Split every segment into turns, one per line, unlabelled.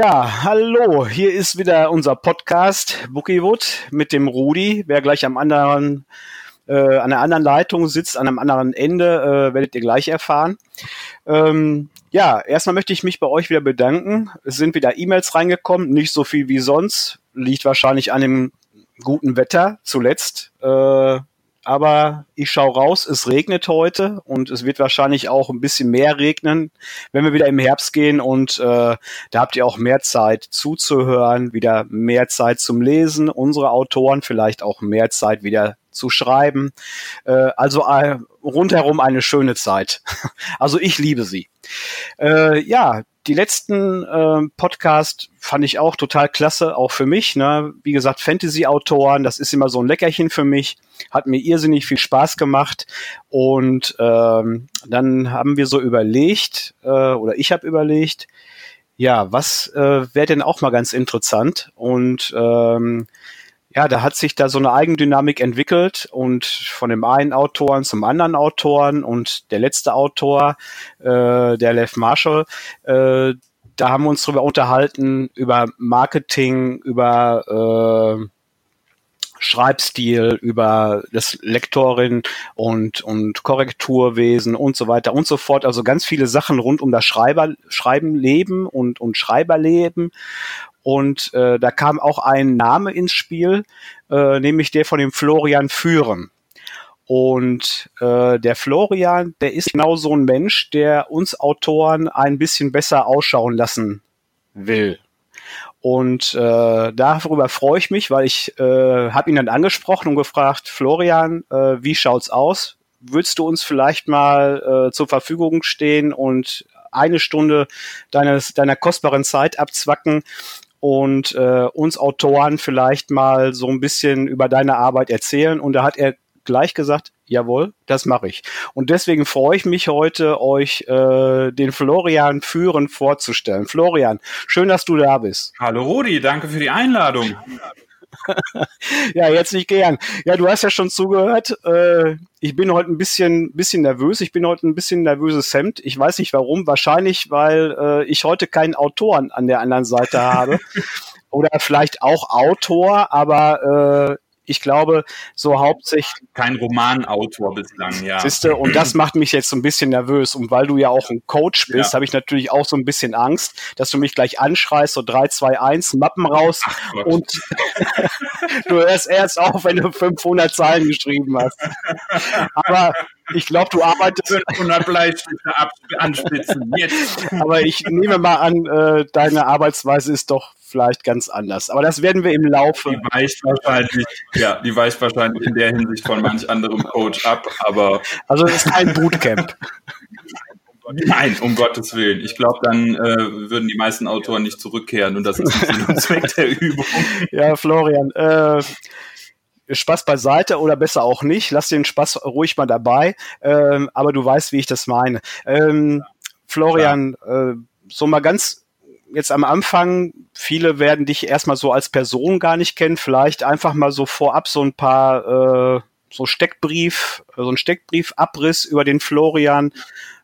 Ja, hallo, hier ist wieder unser Podcast Bookiewood mit dem Rudi. Wer gleich am anderen, äh, an der anderen Leitung sitzt, an einem anderen Ende, äh, werdet ihr gleich erfahren. Ähm, ja, erstmal möchte ich mich bei euch wieder bedanken. Es sind wieder E-Mails reingekommen, nicht so viel wie sonst. Liegt wahrscheinlich an dem guten Wetter zuletzt. Äh, aber ich schaue raus, es regnet heute und es wird wahrscheinlich auch ein bisschen mehr regnen, wenn wir wieder im Herbst gehen und äh, da habt ihr auch mehr Zeit zuzuhören, wieder mehr Zeit zum Lesen, unsere Autoren vielleicht auch mehr Zeit wieder zu schreiben. Äh, also äh, rundherum eine schöne Zeit. Also ich liebe sie. Äh, ja, die letzten äh, Podcast fand ich auch total klasse, auch für mich. Ne? Wie gesagt, Fantasy-Autoren, das ist immer so ein Leckerchen für mich. Hat mir irrsinnig viel Spaß gemacht. Und ähm, dann haben wir so überlegt, äh, oder ich habe überlegt, ja, was äh, wäre denn auch mal ganz interessant? Und ähm, ja, da hat sich da so eine Eigendynamik entwickelt und von dem einen Autoren zum anderen Autoren und der letzte Autor, äh, der Lev Marshall, äh, da haben wir uns drüber unterhalten, über Marketing, über äh, Schreibstil, über das Lektorin und, und Korrekturwesen und so weiter und so fort. Also ganz viele Sachen rund um das Schreiber, Schreiben, Leben und, und Schreiberleben. Und äh, da kam auch ein Name ins Spiel, äh, nämlich der von dem Florian Führen. Und äh, der Florian, der ist genau so ein Mensch, der uns Autoren ein bisschen besser ausschauen lassen will. Und äh, darüber freue ich mich, weil ich äh, habe ihn dann angesprochen und gefragt, Florian, äh, wie schaut's aus? Würdest du uns vielleicht mal äh, zur Verfügung stehen und eine Stunde deines, deiner kostbaren Zeit abzwacken, und äh, uns Autoren vielleicht mal so ein bisschen über deine Arbeit erzählen. Und da hat er gleich gesagt, jawohl, das mache ich. Und deswegen freue ich mich heute, euch äh, den Florian Führen vorzustellen. Florian, schön, dass du da bist.
Hallo Rudi, danke für die Einladung.
ja, jetzt nicht gern. Ja, du hast ja schon zugehört. Äh, ich bin heute ein bisschen, bisschen nervös. Ich bin heute ein bisschen nervöses Hemd. Ich weiß nicht warum. Wahrscheinlich, weil äh, ich heute keinen Autoren an der anderen Seite habe. Oder vielleicht auch Autor, aber äh, ich glaube, so hauptsächlich.
Kein Romanautor bislang, ja.
Siehste, und das macht mich jetzt so ein bisschen nervös. Und weil du ja auch ein Coach bist, ja. habe ich natürlich auch so ein bisschen Angst, dass du mich gleich anschreist, so 3, 2, 1, Mappen raus und du hörst erst auf, wenn du 500 Zeilen geschrieben hast. Aber ich glaube, du arbeitest.
500 Bleistifte anspitzen. Jetzt.
Aber ich nehme mal an, äh, deine Arbeitsweise ist doch vielleicht ganz anders. Aber das werden wir im Laufe.
Die weicht wahrscheinlich, ja, die weicht wahrscheinlich in der Hinsicht von manch anderem Coach ab, aber.
Also es ist kein Bootcamp.
Nein, um Gottes Willen. Ich glaube, dann äh, würden die meisten Autoren nicht zurückkehren und das ist ein Zweck der Übung.
Ja, Florian, äh, Spaß beiseite oder besser auch nicht. Lass den Spaß ruhig mal dabei. Ähm, aber du weißt, wie ich das meine. Ähm, Florian, äh, so mal ganz jetzt am Anfang, viele werden dich erstmal so als Person gar nicht kennen, vielleicht einfach mal so vorab so ein paar äh, so Steckbrief, so ein Steckbriefabriss über den Florian.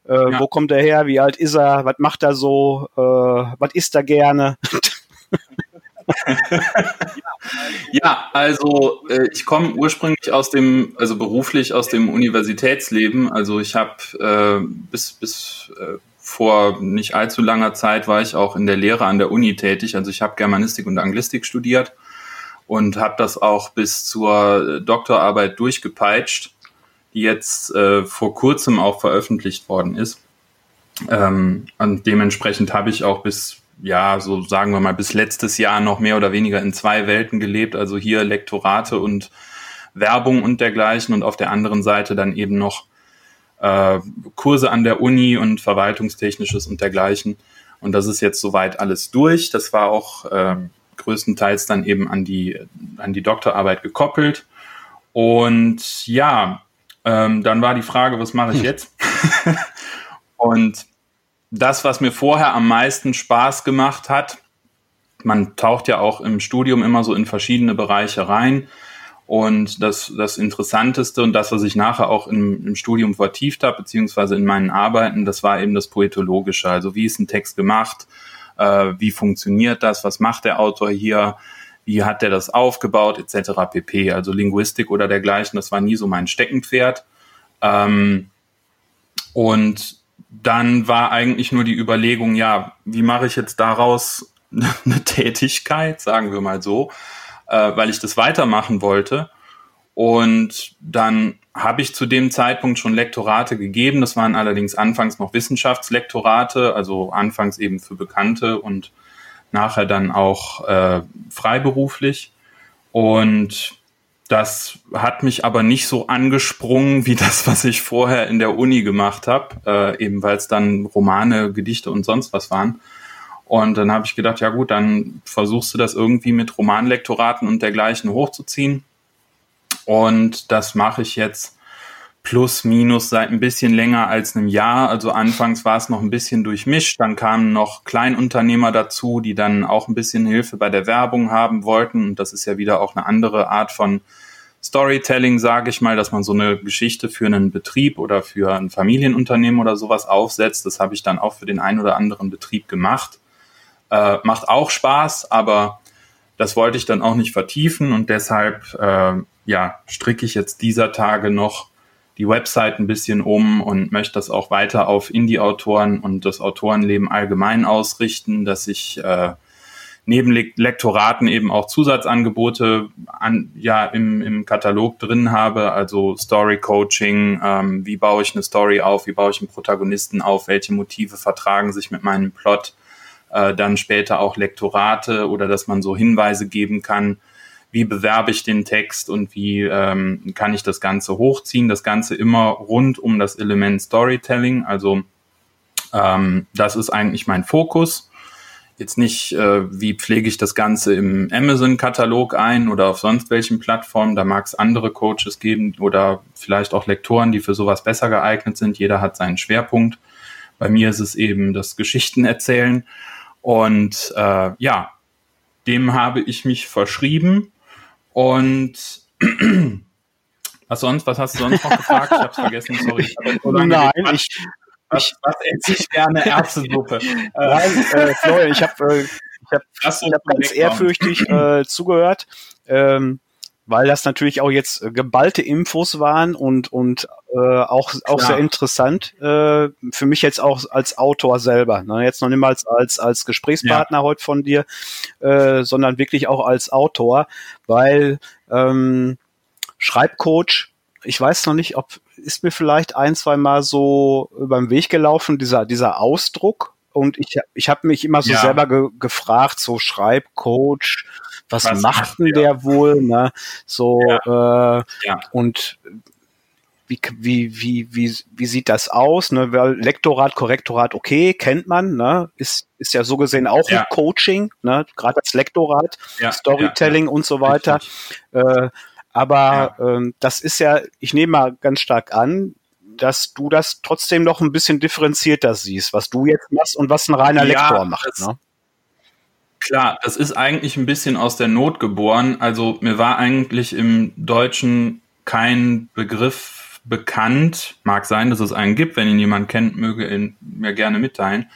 Äh, ja. Wo kommt er her? Wie alt ist er? Was macht er so? Äh, was isst er gerne?
ja, also äh, ich komme ursprünglich aus dem, also beruflich aus dem Universitätsleben. Also ich habe äh, bis bis äh, vor nicht allzu langer Zeit war ich auch in der Lehre an der Uni tätig. Also ich habe Germanistik und Anglistik studiert und habe das auch bis zur Doktorarbeit durchgepeitscht, die jetzt äh, vor kurzem auch veröffentlicht worden ist. Ähm, und dementsprechend habe ich auch bis, ja, so sagen wir mal, bis letztes Jahr noch mehr oder weniger in zwei Welten gelebt. Also hier Lektorate und Werbung und dergleichen und auf der anderen Seite dann eben noch äh, Kurse an der Uni und Verwaltungstechnisches und dergleichen. Und das ist jetzt soweit alles durch. Das war auch äh, größtenteils dann eben an die, an die Doktorarbeit gekoppelt. Und ja, ähm, dann war die Frage, was mache ich hm. jetzt? und das, was mir vorher am meisten Spaß gemacht hat, man taucht ja auch im Studium immer so in verschiedene Bereiche rein. Und das, das Interessanteste und das, was ich nachher auch im, im Studium vertieft habe, beziehungsweise in meinen Arbeiten, das war eben das Poetologische. Also wie ist ein Text gemacht? äh, wie funktioniert das, was macht der Autor hier, wie hat der das aufgebaut, etc. pp. Also Linguistik oder dergleichen, das war nie so mein Steckenpferd. Ähm, und dann war eigentlich nur die Überlegung, ja, wie mache ich jetzt daraus eine Tätigkeit, sagen wir mal so, äh, weil ich das weitermachen wollte. Und dann habe ich zu dem Zeitpunkt schon Lektorate gegeben. Das waren allerdings anfangs noch Wissenschaftslektorate, also anfangs eben für Bekannte und nachher dann auch äh, freiberuflich. Und das hat mich aber nicht so angesprungen wie das, was ich vorher in der Uni gemacht habe, äh, eben weil es dann Romane, Gedichte und sonst was waren. Und dann habe ich gedacht, ja gut, dann versuchst du das irgendwie mit Romanlektoraten und dergleichen hochzuziehen. Und das mache ich jetzt plus minus seit ein bisschen länger als einem Jahr. Also anfangs war es noch ein bisschen durchmischt, dann kamen noch Kleinunternehmer dazu, die dann auch ein bisschen Hilfe bei der Werbung haben wollten. Und das ist ja wieder auch eine andere Art von Storytelling, sage ich mal, dass man so eine Geschichte für einen Betrieb oder für ein Familienunternehmen oder sowas aufsetzt. Das habe ich dann auch für den einen oder anderen Betrieb gemacht. Äh, macht auch Spaß, aber das wollte ich dann auch nicht vertiefen und deshalb äh, ja stricke ich jetzt dieser Tage noch die Website ein bisschen um und möchte das auch weiter auf Indie-Autoren und das Autorenleben allgemein ausrichten, dass ich äh, neben Le Lektoraten eben auch Zusatzangebote an, ja, im, im Katalog drin habe, also Story Coaching, ähm, wie baue ich eine Story auf, wie baue ich einen Protagonisten auf, welche Motive vertragen sich mit meinem Plot, äh, dann später auch Lektorate oder dass man so Hinweise geben kann, wie bewerbe ich den Text und wie ähm, kann ich das Ganze hochziehen. Das Ganze immer rund um das Element Storytelling. Also ähm, das ist eigentlich mein Fokus. Jetzt nicht, äh, wie pflege ich das Ganze im Amazon-Katalog ein oder auf sonst welchen Plattformen. Da mag es andere Coaches geben oder vielleicht auch Lektoren, die für sowas besser geeignet sind. Jeder hat seinen Schwerpunkt. Bei mir ist es eben das Geschichten erzählen. Und äh, ja, dem habe ich mich verschrieben und was sonst? Was hast du sonst noch gefragt? Ich hab's vergessen, sorry. Ich
Nein, ich,
was, was esse ich gerne? Erbsensuppe.
Nein, äh, Florian, ich habe äh, ich hab, ich hab ganz ehrfürchtig äh, zugehört. Ähm, weil das natürlich auch jetzt äh, geballte Infos waren und und äh, auch auch sehr interessant äh, für mich jetzt auch als Autor selber. Ne? Jetzt noch niemals als als Gesprächspartner ja. heute von dir, äh, sondern wirklich auch als Autor, weil ähm, Schreibcoach. Ich weiß noch nicht, ob ist mir vielleicht ein, zwei Mal so über den Weg gelaufen dieser dieser Ausdruck und ich ich habe mich immer so ja. selber ge gefragt, so Schreibcoach was, was macht denn der wohl? Ne? So ja. Äh, ja. und wie, wie, wie, wie, wie sieht das aus? Ne? Lektorat, Korrektorat, okay, kennt man, ne? ist, ist ja so gesehen auch ja. ein Coaching, ne? gerade das Lektorat, ja, Storytelling ja, und so weiter. Äh, aber ähm, das ist ja, ich nehme mal ganz stark an, dass du das trotzdem noch ein bisschen differenzierter siehst, was du jetzt machst und was ein reiner Lektor macht. Das, ne?
Klar, das ist eigentlich ein bisschen aus der Not geboren. Also mir war eigentlich im Deutschen kein Begriff bekannt. Mag sein, dass es einen gibt. Wenn ihn jemand kennt, möge ihn mir gerne mitteilen,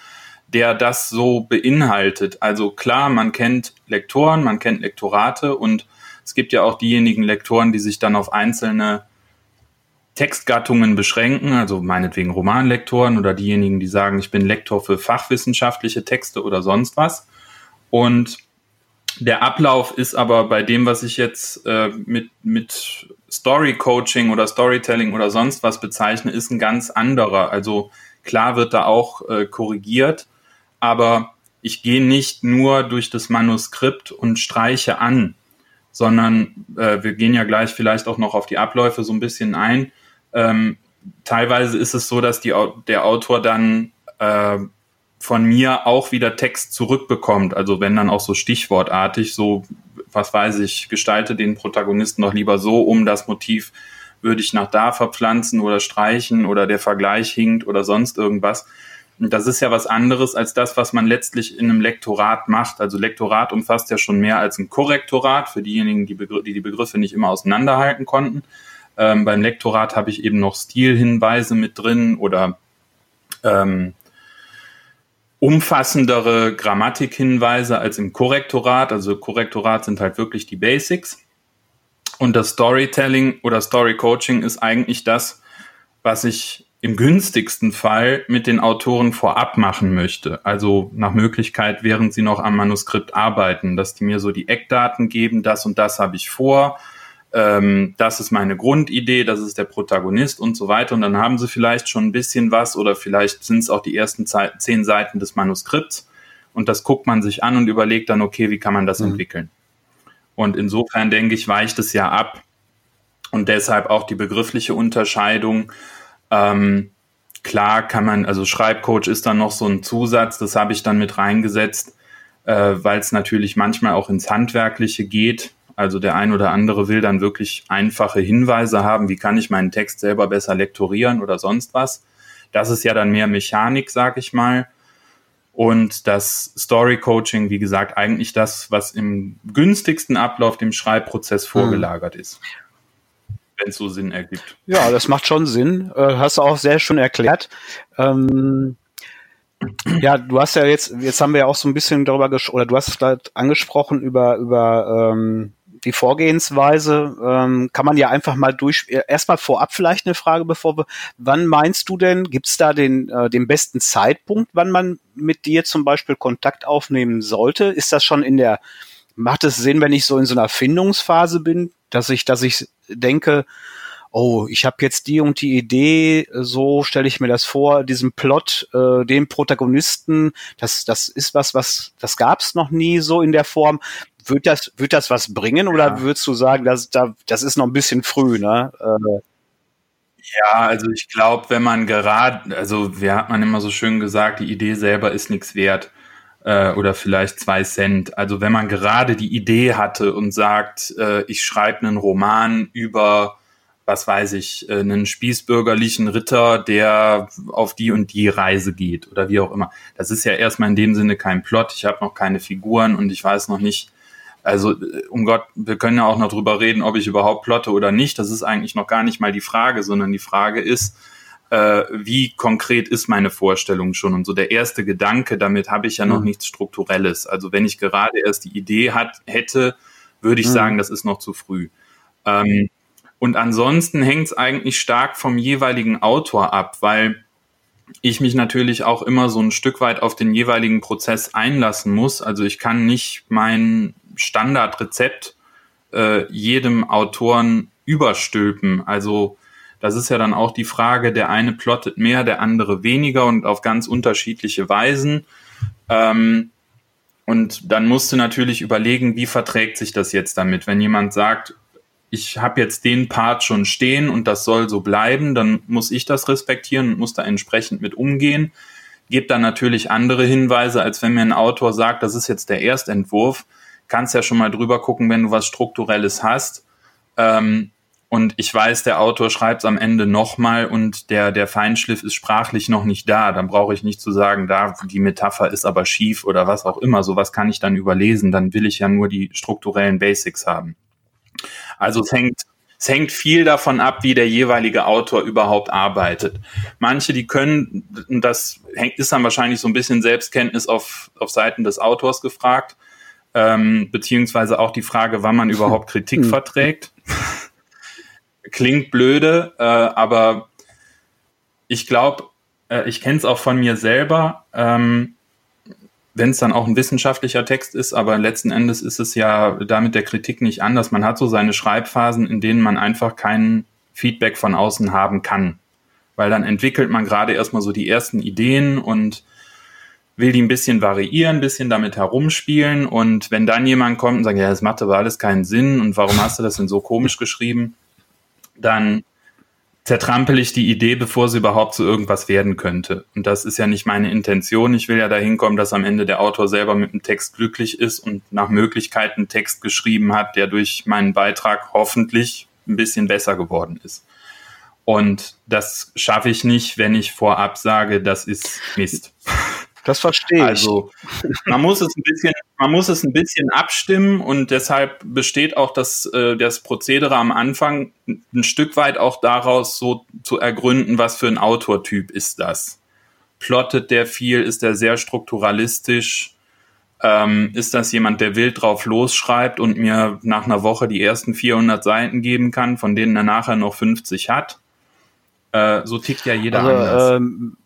der das so beinhaltet. Also klar, man kennt Lektoren, man kennt Lektorate und es gibt ja auch diejenigen Lektoren, die sich dann auf einzelne Textgattungen beschränken, also meinetwegen Romanlektoren oder diejenigen, die sagen, ich bin Lektor für fachwissenschaftliche Texte oder sonst was. Und der Ablauf ist aber bei dem, was ich jetzt äh, mit, mit Story Coaching oder Storytelling oder sonst was bezeichne, ist ein ganz anderer. Also klar wird da auch äh, korrigiert, aber ich gehe nicht nur durch das Manuskript und streiche an, sondern äh, wir gehen ja gleich vielleicht auch noch auf die Abläufe so ein bisschen ein. Ähm, teilweise ist es so, dass die, der Autor dann äh, von mir auch wieder Text zurückbekommt. Also wenn dann auch so stichwortartig, so, was weiß ich, gestalte den Protagonisten doch lieber so um das Motiv, würde ich nach da verpflanzen oder streichen oder der Vergleich hinkt oder sonst irgendwas. Das ist ja was anderes als das, was man letztlich in einem Lektorat macht. Also Lektorat umfasst ja schon mehr als ein Korrektorat für diejenigen, die Begr die, die Begriffe nicht immer auseinanderhalten konnten. Ähm, beim Lektorat habe ich eben noch Stilhinweise mit drin oder ähm, umfassendere Grammatikhinweise als im Korrektorat. Also Korrektorat sind halt wirklich die Basics. Und das Storytelling oder Story Coaching ist eigentlich das, was ich im günstigsten Fall mit den Autoren vorab machen möchte. Also nach Möglichkeit, während sie noch am Manuskript arbeiten, dass die mir so die Eckdaten geben, das und das habe ich vor, ähm, das ist meine Grundidee, das ist der Protagonist und so weiter. Und dann haben sie vielleicht schon ein bisschen was oder vielleicht sind es auch die ersten zehn Seiten des Manuskripts. Und das guckt man sich an und überlegt dann, okay, wie kann man das mhm. entwickeln? Und insofern denke ich, weicht es ja ab. Und deshalb auch die begriffliche Unterscheidung. Ähm, klar kann man, also Schreibcoach ist dann noch so ein Zusatz, das habe ich dann mit reingesetzt, äh, weil es natürlich manchmal auch ins Handwerkliche geht. Also der ein oder andere will dann wirklich einfache Hinweise haben, wie kann ich meinen Text selber besser lektorieren oder sonst was. Das ist ja dann mehr Mechanik, sag ich mal. Und das Story Coaching, wie gesagt, eigentlich das, was im günstigsten Ablauf dem Schreibprozess hm. vorgelagert mhm. ist. Wenn es so Sinn ergibt.
Ja, das macht schon Sinn. Äh, hast du auch sehr schön erklärt. Ähm, ja, du hast ja jetzt, jetzt haben wir ja auch so ein bisschen darüber gesprochen, oder du hast es gerade angesprochen über, über ähm, die Vorgehensweise ähm, kann man ja einfach mal durch. Äh, erstmal vorab vielleicht eine Frage, bevor wir. Wann meinst du denn, gibt es da den, äh, den besten Zeitpunkt, wann man mit dir zum Beispiel Kontakt aufnehmen sollte? Ist das schon in der, macht es Sinn, wenn ich so in so einer Findungsphase bin, dass ich, dass ich denke, oh, ich habe jetzt die und die Idee, so stelle ich mir das vor, diesen Plot, äh, den Protagonisten, das, das ist was, was, das gab es noch nie so in der Form. Wird das, wird das was bringen oder ja. würdest du sagen, dass, da, das ist noch ein bisschen früh, ne? Äh,
ja, also ich glaube, wenn man gerade, also wie hat man immer so schön gesagt, die Idee selber ist nichts wert äh, oder vielleicht zwei Cent. Also wenn man gerade die Idee hatte und sagt, äh, ich schreibe einen Roman über, was weiß ich, äh, einen spießbürgerlichen Ritter, der auf die und die Reise geht oder wie auch immer. Das ist ja erstmal in dem Sinne kein Plot. Ich habe noch keine Figuren und ich weiß noch nicht, also äh, um Gott, wir können ja auch noch drüber reden, ob ich überhaupt plotte oder nicht. Das ist eigentlich noch gar nicht mal die Frage, sondern die Frage ist, äh, wie konkret ist meine Vorstellung schon? Und so der erste Gedanke, damit habe ich ja noch mhm. nichts Strukturelles. Also wenn ich gerade erst die Idee hat, hätte, würde ich mhm. sagen, das ist noch zu früh. Ähm, und ansonsten hängt es eigentlich stark vom jeweiligen Autor ab, weil ich mich natürlich auch immer so ein Stück weit auf den jeweiligen Prozess einlassen muss. Also ich kann nicht mein Standardrezept äh, jedem Autoren überstülpen. Also das ist ja dann auch die Frage, der eine plottet mehr, der andere weniger und auf ganz unterschiedliche Weisen. Ähm, und dann musst du natürlich überlegen, wie verträgt sich das jetzt damit. Wenn jemand sagt, ich habe jetzt den Part schon stehen und das soll so bleiben, dann muss ich das respektieren und muss da entsprechend mit umgehen. Gebt dann natürlich andere Hinweise, als wenn mir ein Autor sagt, das ist jetzt der Erstentwurf kannst ja schon mal drüber gucken, wenn du was Strukturelles hast. Ähm, und ich weiß, der Autor schreibt es am Ende nochmal und der, der Feinschliff ist sprachlich noch nicht da. Dann brauche ich nicht zu sagen, da die Metapher ist aber schief oder was auch immer. Sowas kann ich dann überlesen. Dann will ich ja nur die strukturellen Basics haben. Also es hängt, es hängt viel davon ab, wie der jeweilige Autor überhaupt arbeitet. Manche, die können, das hängt, ist dann wahrscheinlich so ein bisschen Selbstkenntnis auf, auf Seiten des Autors gefragt ähm, beziehungsweise auch die Frage, wann man überhaupt Kritik hm. verträgt. Klingt blöde, äh, aber ich glaube, äh, ich kenne es auch von mir selber, ähm, wenn es dann auch ein wissenschaftlicher Text ist, aber letzten Endes ist es ja damit der Kritik nicht anders. Man hat so seine Schreibphasen, in denen man einfach kein Feedback von außen haben kann. Weil dann entwickelt man gerade erstmal so die ersten Ideen und will die ein bisschen variieren, ein bisschen damit herumspielen und wenn dann jemand kommt und sagt, ja, das macht aber alles keinen Sinn und warum hast du das denn so komisch geschrieben, dann zertrampel ich die Idee, bevor sie überhaupt zu irgendwas werden könnte. Und das ist ja nicht meine Intention. Ich will ja dahin kommen, dass am Ende der Autor selber mit dem Text glücklich ist und nach Möglichkeit einen Text geschrieben hat, der durch meinen Beitrag hoffentlich ein bisschen besser geworden ist. Und das schaffe ich nicht, wenn ich vorab sage, das ist Mist.
Das verstehe ich.
Also man muss es ein bisschen, man muss es ein bisschen abstimmen und deshalb besteht auch das, äh, das Prozedere am Anfang ein Stück weit auch daraus, so zu ergründen, was für ein Autortyp ist das. Plottet der viel? Ist der sehr strukturalistisch? Ähm, ist das jemand, der wild drauf losschreibt und mir nach einer Woche die ersten 400 Seiten geben kann, von denen er nachher noch 50 hat? Äh, so tickt ja jeder
also,
anders.
Ähm,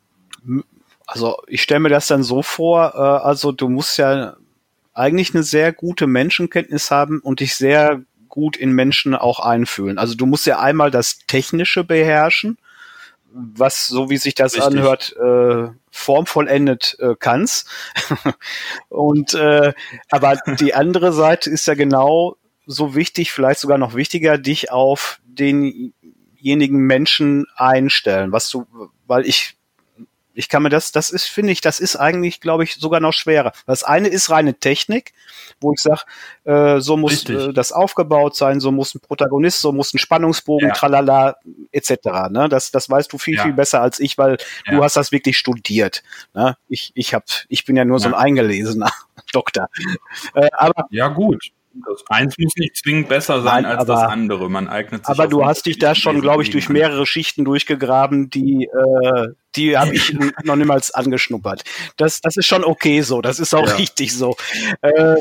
also ich stelle mir das dann so vor, äh, also du musst ja eigentlich eine sehr gute Menschenkenntnis haben und dich sehr gut in Menschen auch einfühlen. Also du musst ja einmal das Technische beherrschen, was, so wie sich das Richtig. anhört, äh, formvollendet äh, kannst. und äh, aber die andere Seite ist ja genau so wichtig, vielleicht sogar noch wichtiger, dich auf denjenigen Menschen einstellen, was du, weil ich ich kann mir das, das ist, finde ich, das ist eigentlich, glaube ich, sogar noch schwerer. Das eine ist reine Technik, wo ich sage, äh, so muss äh, das aufgebaut sein, so muss ein Protagonist, so muss ein Spannungsbogen, ja. tralala, etc. Ne? Das, das weißt du viel, ja. viel besser als ich, weil ja. du hast das wirklich studiert. Ne? Ich, ich, hab, ich bin ja nur so ein eingelesener Doktor.
Äh, aber ja, gut. Das eins muss nicht zwingend besser sein Nein, als aber, das andere. Man eignet
sich. Aber du hast dich da schon, glaube ich, durch mehrere Schichten durchgegraben, die, äh, die habe ich noch niemals angeschnuppert. Das, das ist schon okay so. Das ist auch ja. richtig so. Äh,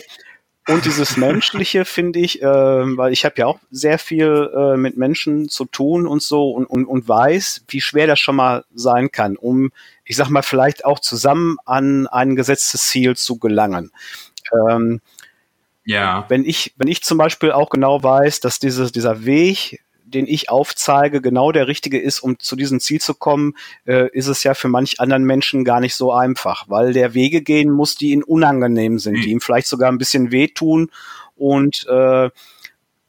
und dieses Menschliche finde ich, äh, weil ich habe ja auch sehr viel äh, mit Menschen zu tun und so und, und, und weiß, wie schwer das schon mal sein kann, um, ich sag mal, vielleicht auch zusammen an ein gesetztes Ziel zu gelangen. Ähm, ja. Wenn ich, wenn ich zum Beispiel auch genau weiß, dass dieses, dieser Weg, den ich aufzeige, genau der richtige ist, um zu diesem Ziel zu kommen, äh, ist es ja für manch anderen Menschen gar nicht so einfach, weil der Wege gehen muss, die ihnen unangenehm sind, mhm. die ihm vielleicht sogar ein bisschen wehtun und äh,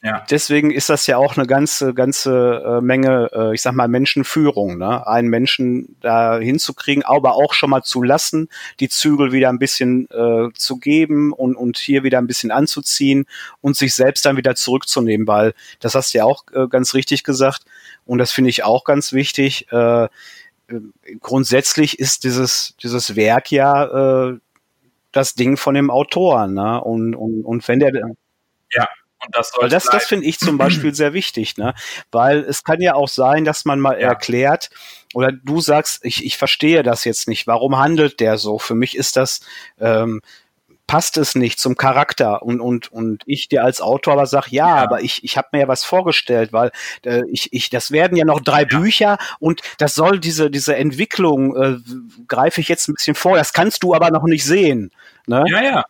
ja. Deswegen ist das ja auch eine ganze, ganze äh, Menge, äh, ich sag mal, Menschenführung, ne? einen Menschen da hinzukriegen, aber auch schon mal zu lassen, die Zügel wieder ein bisschen äh, zu geben und, und hier wieder ein bisschen anzuziehen und sich selbst dann wieder zurückzunehmen, weil das hast du ja auch äh, ganz richtig gesagt und das finde ich auch ganz wichtig. Äh, äh grundsätzlich ist dieses, dieses Werk ja äh, das Ding von dem Autor, ne? Und, und, und wenn der ja. Und das Weil das, das finde ich zum Beispiel sehr wichtig, ne? Weil es kann ja auch sein, dass man mal ja. erklärt, oder du sagst, ich, ich verstehe das jetzt nicht, warum handelt der so? Für mich ist das, ähm, passt es nicht zum Charakter und und und ich dir als Autor aber sag ja, ja. aber ich ich habe mir ja was vorgestellt, weil äh, ich ich das werden ja noch drei ja. Bücher und das soll diese diese Entwicklung äh, greife ich jetzt ein bisschen vor, das kannst du aber noch nicht sehen, ne?
Ja, ja.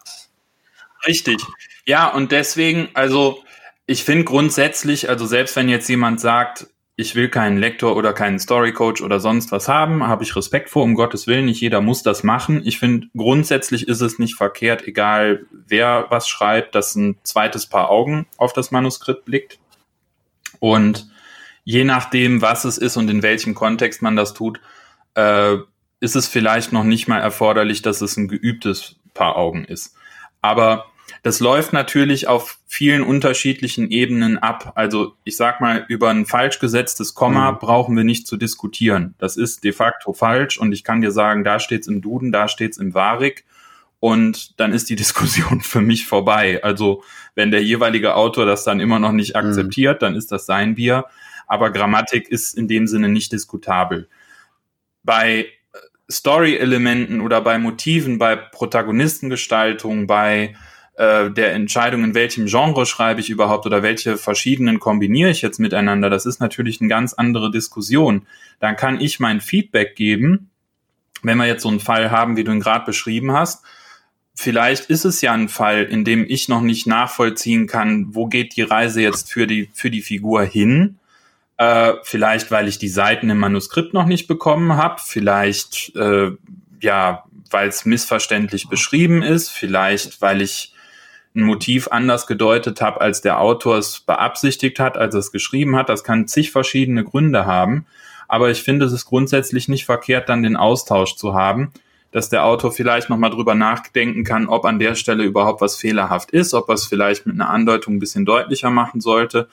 Richtig. Ja, und deswegen, also ich finde grundsätzlich, also selbst wenn jetzt jemand sagt, ich will keinen Lektor oder keinen Storycoach oder sonst was haben, habe ich Respekt vor, um Gottes Willen, nicht jeder muss das machen. Ich finde, grundsätzlich ist es nicht verkehrt, egal wer was schreibt, dass ein zweites Paar Augen auf das Manuskript blickt. Und je nachdem, was es ist und in welchem Kontext man das tut, äh, ist es vielleicht noch nicht mal erforderlich, dass es ein geübtes Paar Augen ist. Aber das läuft natürlich auf vielen unterschiedlichen Ebenen ab. Also ich sag mal, über ein falsch gesetztes Komma mhm. brauchen wir nicht zu diskutieren. Das ist de facto falsch und ich kann dir sagen, da steht's im Duden, da steht's im Varik und dann ist die Diskussion für mich vorbei. Also wenn der jeweilige Autor das dann immer noch nicht mhm. akzeptiert, mhm. dann ist das sein Bier. Aber Grammatik ist in dem Sinne nicht diskutabel. Bei Story-Elementen oder bei Motiven, bei Protagonistengestaltung, bei äh, der Entscheidung, in welchem Genre schreibe ich überhaupt oder welche verschiedenen kombiniere ich jetzt miteinander, das ist natürlich eine ganz andere Diskussion. Dann kann ich mein Feedback geben, wenn wir jetzt so einen Fall haben, wie du ihn gerade beschrieben hast. Vielleicht ist es ja ein Fall, in dem ich noch nicht nachvollziehen kann, wo geht die Reise jetzt für die, für die Figur hin. Äh, vielleicht, weil ich die Seiten im Manuskript noch nicht bekommen habe. Vielleicht, äh, ja, weil es missverständlich beschrieben ist. Vielleicht, weil ich ein Motiv anders gedeutet habe, als der Autor es beabsichtigt hat, als er es geschrieben hat. Das kann zig verschiedene Gründe haben. Aber ich finde, es ist grundsätzlich nicht verkehrt, dann den Austausch zu haben, dass der Autor vielleicht nochmal drüber nachdenken kann, ob an der Stelle überhaupt was fehlerhaft ist, ob er es vielleicht mit einer Andeutung ein bisschen deutlicher machen sollte.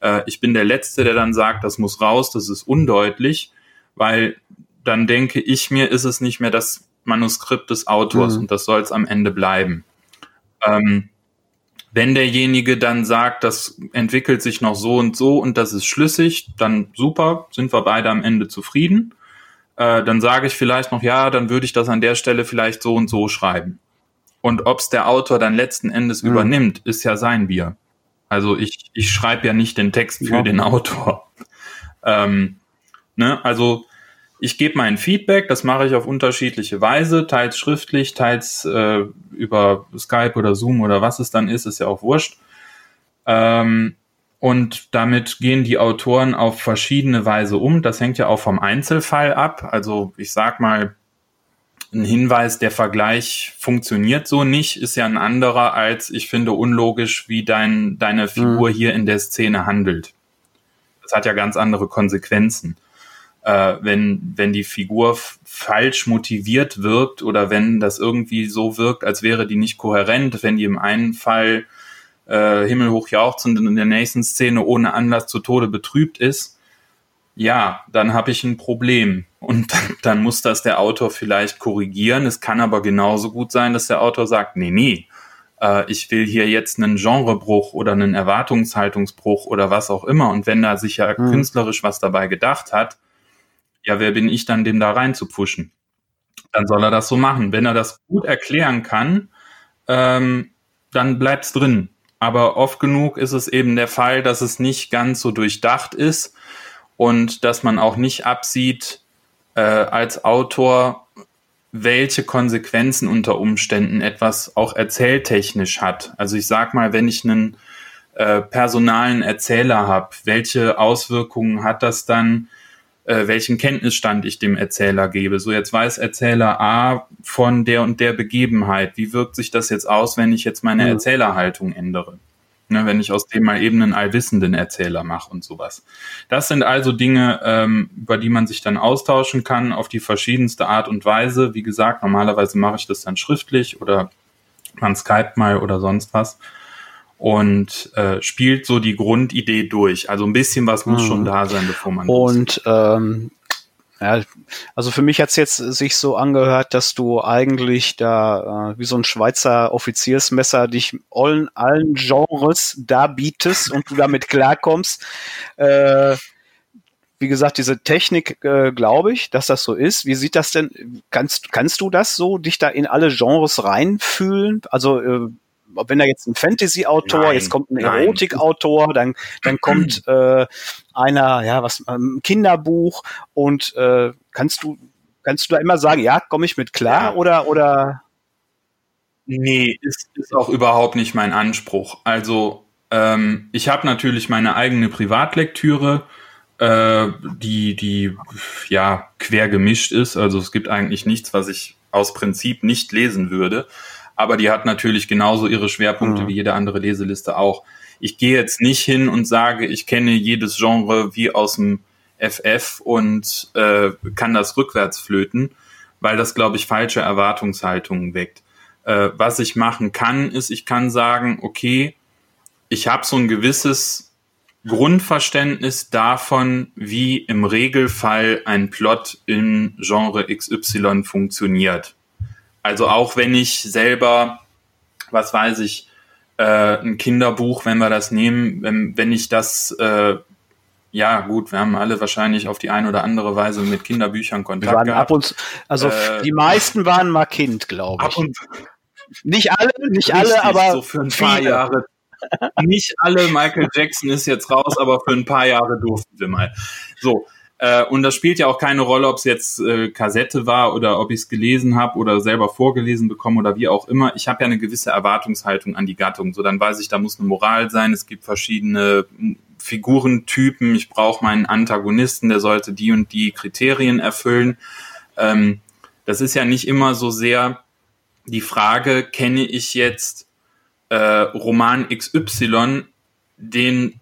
Äh, ich bin der Letzte, der dann sagt, das muss raus, das ist undeutlich, weil dann denke ich mir, ist es nicht mehr das Manuskript des Autors mhm. und das soll es am Ende bleiben. Ähm, wenn derjenige dann sagt, das entwickelt sich noch so und so und das ist schlüssig, dann super, sind wir beide am Ende zufrieden. äh, dann sage ich vielleicht noch, ja, dann würde ich das an der Stelle vielleicht so und so schreiben. Und ob es der Autor dann letzten Endes mhm. übernimmt, ist ja sein Bier. Also ich, ich schreibe ja nicht den Text für ja. den Autor. Ähm, ne? Also ich gebe mein Feedback, das mache ich auf unterschiedliche Weise, teils schriftlich, teils äh, über Skype oder Zoom oder was es dann ist, ist ja auch wurscht. Ähm, und damit gehen die Autoren auf verschiedene Weise um. Das hängt ja auch vom Einzelfall ab. Also ich sag mal, ein Hinweis, der Vergleich funktioniert so nicht, ist ja ein anderer als ich finde unlogisch, wie dein, deine Figur mhm. hier in der Szene handelt. Das hat ja ganz andere Konsequenzen. Äh, wenn, wenn die Figur falsch motiviert wirkt oder wenn das irgendwie so wirkt, als wäre die nicht kohärent, wenn die im einen Fall äh, himmelhoch jauchzend und in der nächsten Szene ohne Anlass zu Tode betrübt ist, ja, dann habe ich ein Problem. Und dann, dann muss das der Autor vielleicht korrigieren. Es kann aber genauso gut sein, dass der Autor sagt, nee, nee, äh, ich will hier jetzt einen Genrebruch oder einen Erwartungshaltungsbruch oder was auch immer. Und wenn da sich ja hm. künstlerisch was dabei gedacht hat, ja, wer bin ich dann, dem da rein zu pfuschen? Dann soll er das so machen. Wenn er das gut erklären kann, ähm, dann bleibt's drin. Aber oft genug ist es eben der Fall, dass es nicht ganz so durchdacht ist und dass man auch nicht absieht äh, als Autor, welche Konsequenzen unter Umständen etwas auch erzähltechnisch hat. Also ich sag mal, wenn ich einen äh, personalen Erzähler habe, welche Auswirkungen hat das dann äh, welchen Kenntnisstand ich dem Erzähler gebe. So jetzt weiß Erzähler A von der und der Begebenheit. Wie wirkt sich das jetzt aus, wenn ich jetzt meine mhm. Erzählerhaltung ändere? Ne, wenn ich aus dem mal eben einen allwissenden Erzähler mache und sowas. Das sind also Dinge, ähm, über die man sich dann austauschen kann auf die verschiedenste Art und Weise. Wie gesagt, normalerweise mache ich das dann schriftlich oder man Skype mal oder sonst was und äh, spielt so die Grundidee durch. Also ein bisschen was muss mhm. schon da sein, bevor man.
Und ähm, ja, also für mich hat's jetzt sich so angehört, dass du eigentlich da äh, wie so ein Schweizer Offiziersmesser dich allen, allen Genres da bietest und du damit klarkommst. Äh, wie gesagt, diese Technik, äh, glaube ich, dass das so ist. Wie sieht das denn? Kannst, kannst du das so, dich da in alle Genres reinfühlen? Also äh, wenn da jetzt ein Fantasy-Autor, jetzt kommt ein Erotik-Autor, dann, dann kommt äh, einer, ja, was, ein ähm, Kinderbuch und äh, kannst du, kannst du da immer sagen, ja, komme ich mit klar ja. oder, oder?
Nee, ist, ist auch überhaupt nicht mein Anspruch. Also, ähm, ich habe natürlich meine eigene Privatlektüre, äh, die, die, ja, quer gemischt ist. Also es gibt eigentlich nichts, was ich aus Prinzip nicht lesen würde aber die hat natürlich genauso ihre Schwerpunkte mhm. wie jede andere Leseliste auch. Ich gehe jetzt nicht hin und sage, ich kenne jedes Genre wie aus dem FF und äh, kann das rückwärts flöten, weil das, glaube ich, falsche Erwartungshaltungen weckt. Äh, was ich machen kann, ist, ich kann sagen, okay, ich habe so ein gewisses Grundverständnis davon, wie im Regelfall ein Plot in Genre XY funktioniert. Also auch wenn ich selber, was weiß ich, äh, ein Kinderbuch, wenn wir das nehmen, wenn, wenn ich das, äh, ja gut, wir haben alle wahrscheinlich auf die eine oder andere Weise mit Kinderbüchern Kontakt
wir waren gehabt. Ab und, also äh, die meisten waren mal Kind, glaube ich. Und, nicht alle, nicht alle, aber
so für ein viele. paar Jahre. Nicht alle, Michael Jackson ist jetzt raus, aber für ein paar Jahre durften wir mal. So, äh, und das spielt ja auch keine Rolle, ob es jetzt äh, Kassette war oder ob ich es gelesen habe oder selber vorgelesen bekomme oder wie auch immer. Ich habe ja eine gewisse Erwartungshaltung an die Gattung. So, dann weiß ich, da muss eine Moral sein. Es gibt verschiedene Figurentypen. Ich brauche meinen Antagonisten, der sollte die und die Kriterien erfüllen. Ähm, das ist ja nicht immer so sehr die Frage, kenne ich jetzt äh, Roman XY, den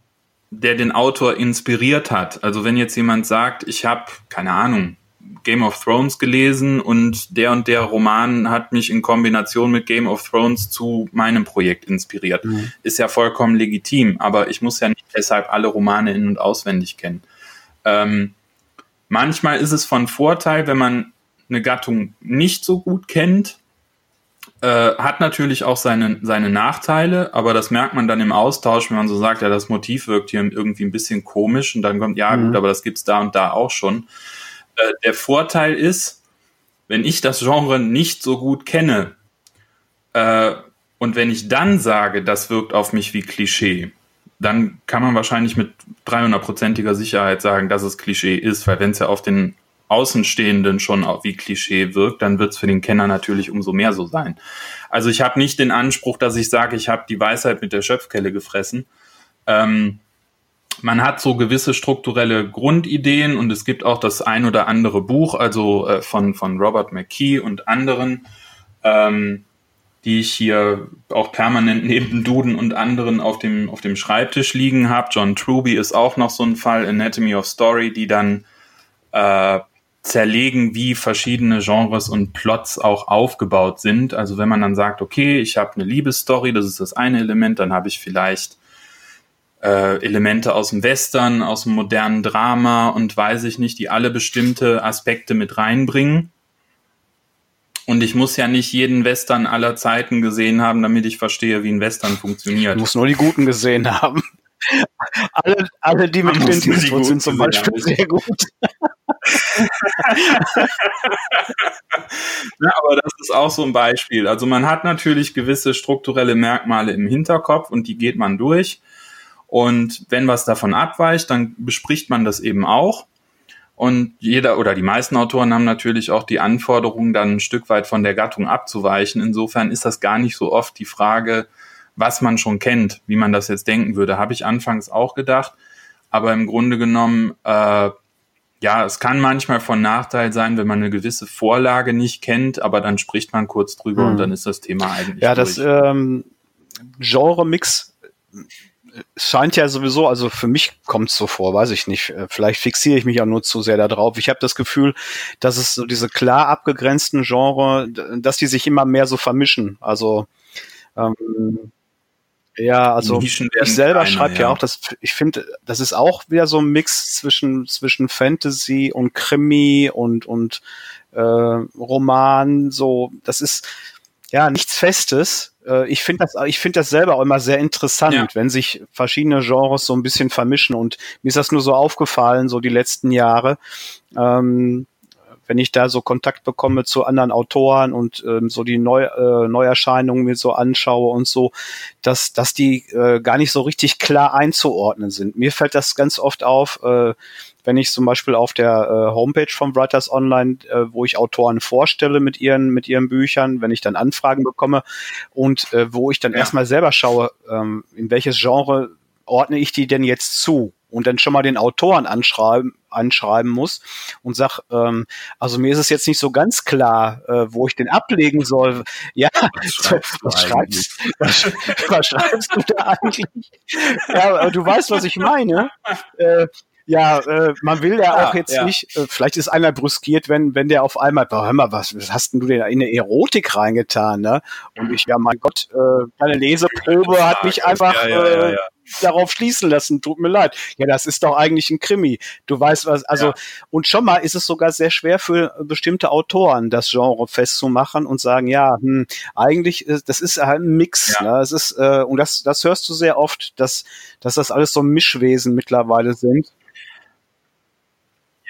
der den Autor inspiriert hat. Also wenn jetzt jemand sagt, ich habe, keine Ahnung, Game of Thrones gelesen und der und der Roman hat mich in Kombination mit Game of Thrones zu meinem Projekt inspiriert. Mhm. Ist ja vollkommen legitim, aber ich muss ja nicht deshalb alle Romane in- und auswendig kennen. Ähm, manchmal ist es von Vorteil, wenn man eine Gattung nicht so gut kennt, äh, hat natürlich auch seine, seine Nachteile, aber das merkt man dann im Austausch, wenn man so sagt, ja, das Motiv wirkt hier irgendwie ein bisschen komisch und dann kommt, ja, mhm. gut, aber das gibt's da und da auch schon. äh, der Vorteil ist, wenn ich das Genre nicht so gut kenne äh, und wenn ich dann sage, das wirkt auf mich wie Klischee, dann kann man wahrscheinlich mit 300-prozentiger Sicherheit sagen, dass es Klischee ist, weil wenn es ja auf den Außenstehenden schon wie Klischee wirkt, dann wird es für den Kenner natürlich umso mehr so sein. Also ich habe nicht den Anspruch, dass ich sage, ich habe die Weisheit mit der Schöpfkelle gefressen. Ähm, man hat so gewisse strukturelle Grundideen und es gibt auch das ein oder andere Buch, also äh, von, von Robert McKee und anderen, ähm, die ich hier auch permanent neben Duden und anderen auf dem, auf dem Schreibtisch liegen habe. John Truby ist auch noch so ein Fall, Anatomy of Story, die dann äh, zerlegen, wie verschiedene Genres und Plots auch aufgebaut sind. Also wenn man dann sagt, okay, ich habe eine Liebesstory, das ist das eine Element, dann habe ich vielleicht äh, Elemente aus dem Western, aus dem modernen Drama und weiß ich nicht, die alle bestimmte Aspekte mit reinbringen. Und ich muss ja nicht jeden Western aller Zeiten gesehen haben, damit ich verstehe, wie ein Western funktioniert.
Du musst nur die guten gesehen haben. Alle, alle, die mit Clint Eastwood sind zum Beispiel haben. sehr gut.
ja, aber das ist auch so ein Beispiel. Also man hat natürlich gewisse strukturelle Merkmale im Hinterkopf und die geht man durch. Und wenn was davon abweicht, dann bespricht man das eben auch. Und jeder oder die meisten Autoren haben natürlich auch die Anforderung, dann ein Stück weit von der Gattung abzuweichen. Insofern ist das gar nicht so oft die Frage, was man schon kennt, wie man das jetzt denken würde. Habe ich anfangs auch gedacht. Aber im Grunde genommen, äh, ja, es kann manchmal von Nachteil sein, wenn man eine gewisse Vorlage nicht kennt, aber dann spricht man kurz drüber hm. und dann ist das Thema eigentlich.
Ja, durch. das ähm, Genre-Mix scheint ja sowieso, also für mich kommt es so vor, weiß ich nicht. Äh, vielleicht fixiere ich mich auch nur zu sehr darauf. Ich habe das Gefühl, dass es so diese klar abgegrenzten Genre, dass die sich immer mehr so vermischen. Also ähm, ja, also ich selber schreibe ja. ja. auch, dass ich finde, das ist auch wieder so ein Mix zwischen zwischen Fantasy und Krimi und und äh, Roman. So, das ist ja nichts Festes äh, ich finde das, ich finde das selber auch immer sehr interessant, ja. wenn sich verschiedene Genres so ein bisschen vermischen. Und mir ist das nur so aufgefallen, so die letzten Jahre. Ähm, wenn ich da so Kontakt bekomme zu anderen Autoren und ähm, so die Neu, äh, Neuerscheinungen mir so anschaue und so, dass, dass die äh, gar nicht so richtig klar einzuordnen sind. Mir fällt das ganz oft auf, äh, wenn ich zum Beispiel auf der äh, Homepage von Writers Online, äh, wo ich Autoren vorstelle mit ihren, mit ihren Büchern, wenn ich dann Anfragen bekomme und äh, wo ich dann ja. erstmal selber schaue, ähm, in welches Genre ordne ich die denn jetzt zu? Und dann schon mal den Autoren anschreiben, anschreiben muss und sag, ähm, also mir ist es jetzt nicht so ganz klar, äh, wo ich den ablegen soll. Ja, was schreibst, was, was schreibst du da eigentlich? Ja, du weißt, was ich meine. Äh, ja, äh, man will ja, auch jetzt ja. nicht, äh, vielleicht ist einer brüskiert, wenn, wenn der auf einmal, boah, hör mal, was, was hast denn du denn in eine Erotik reingetan, ne? Und ich, ja, mein Gott, äh, deine Leseprobe hat mich einfach ja, äh, darauf schließen lassen, tut mir leid. Ja, das ist doch eigentlich ein Krimi. Du weißt was, also, und schon mal ist es sogar sehr schwer für bestimmte Autoren, das Genre festzumachen und sagen, ja, hm, eigentlich, äh, das ist halt ein Mix, ja. ne? Es ist, äh, und das, das hörst du sehr oft, dass, dass das alles so Mischwesen mittlerweile sind.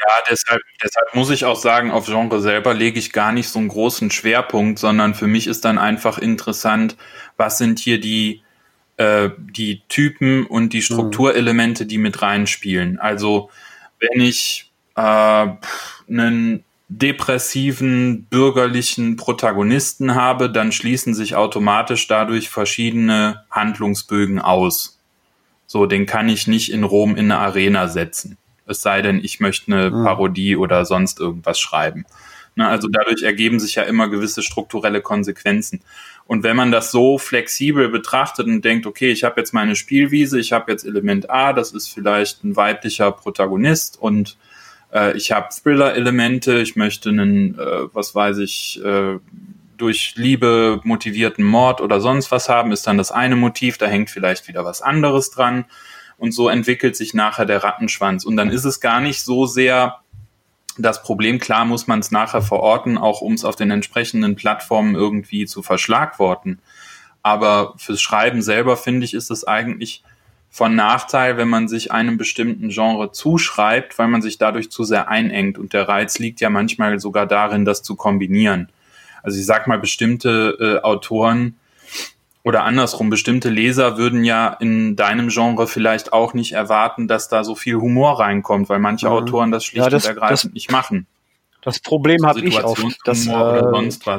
Ja, deshalb, deshalb muss ich auch sagen, auf Genre selber lege ich gar nicht so einen großen Schwerpunkt, sondern für mich ist dann einfach interessant, was sind hier die, äh, die Typen und die mhm. Strukturelemente, die mit reinspielen. Also wenn ich äh, einen depressiven bürgerlichen Protagonisten habe, dann schließen sich automatisch dadurch verschiedene Handlungsbögen aus. So, den kann ich nicht in Rom in eine Arena setzen es sei denn, ich möchte eine. Parodie oder sonst irgendwas schreiben. Ne, also dadurch ergeben sich ja immer gewisse strukturelle Konsequenzen. Und wenn man das so flexibel betrachtet und denkt, okay, ich habe jetzt meine Spielwiese, ich habe jetzt Element A, das ist vielleicht ein weiblicher Protagonist und äh, ich habe Thriller-Elemente, ich möchte einen, äh, was weiß ich, äh, durch Liebe motivierten Mord oder sonst was haben, ist dann das eine Motiv, da hängt vielleicht wieder was anderes dran und so entwickelt sich nachher der Rattenschwanz. Und dann ist es gar nicht so sehr das Problem, klar muss man es nachher verorten, auch um es auf den entsprechenden Plattformen irgendwie zu verschlagworten. Aber fürs Schreiben selber, finde ich, ist es eigentlich von Nachteil, wenn man sich einem bestimmten Genre zuschreibt, weil man sich dadurch zu sehr einengt. Und der Reiz liegt ja manchmal sogar darin, das zu kombinieren. Also ich sag mal, bestimmte äh, Autoren oder andersrum, bestimmte Leser würden ja in deinem Genre vielleicht auch nicht erwarten, dass da so viel Humor reinkommt, weil manche mhm. Autoren das schlicht ja, das, und ergreifend das, nicht machen.
Das Problem habe ich oft. Dass, äh,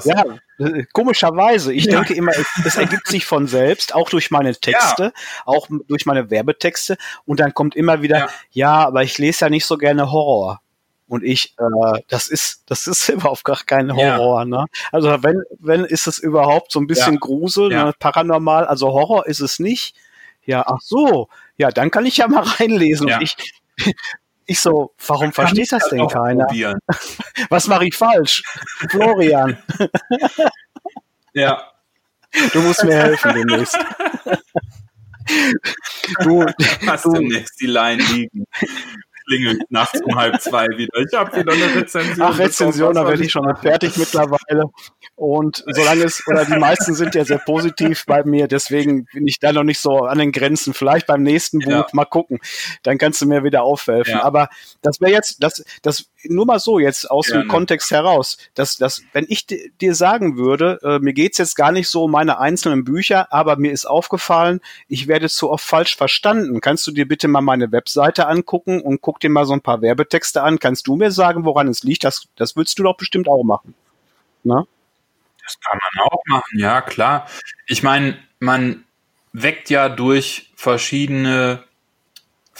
Ja, äh, komischerweise. Ich ja. denke immer, es, es, ergibt sich von selbst, auch durch meine Texte, ja. auch durch meine Werbetexte. Und dann kommt immer wieder, ja. ja, aber ich lese ja nicht so gerne Horror. Und ich, äh, das ist, das ist überhaupt gar kein Horror, ja. ne? Also wenn, wenn ist es überhaupt so ein bisschen ja. Grusel, ja. Ne? paranormal, also Horror ist es nicht. Ja, ach so, ja, dann kann ich ja mal reinlesen. Ja. Und ich, ich so, warum versteht das denn keiner? Probieren. Was mache ich falsch? Florian.
ja.
Du musst mir helfen demnächst.
Du hast du, demnächst die Line liegen klingelt nachts um halb zwei wieder. Ich habe wieder eine Rezension.
Ach, Rezension, da werde ich schon fertig mittlerweile. Und solange es, oder die meisten sind ja sehr positiv bei mir, deswegen bin ich da noch nicht so an den Grenzen. Vielleicht beim nächsten Buch ja. mal gucken. Dann kannst du mir wieder aufhelfen. Ja. Aber das wäre jetzt, das, das, nur mal so jetzt aus Gerne. dem Kontext heraus, dass, dass wenn ich dir sagen würde, äh, mir geht's jetzt gar nicht so um meine einzelnen Bücher, aber mir ist aufgefallen, ich werde zu oft falsch verstanden. Kannst du dir bitte mal meine Webseite angucken und guck dir mal so ein paar Werbetexte an? Kannst du mir sagen, woran es liegt? Das, das würdest du doch bestimmt auch machen. Na?
Das kann man auch machen, ja, klar. Ich meine, man weckt ja durch verschiedene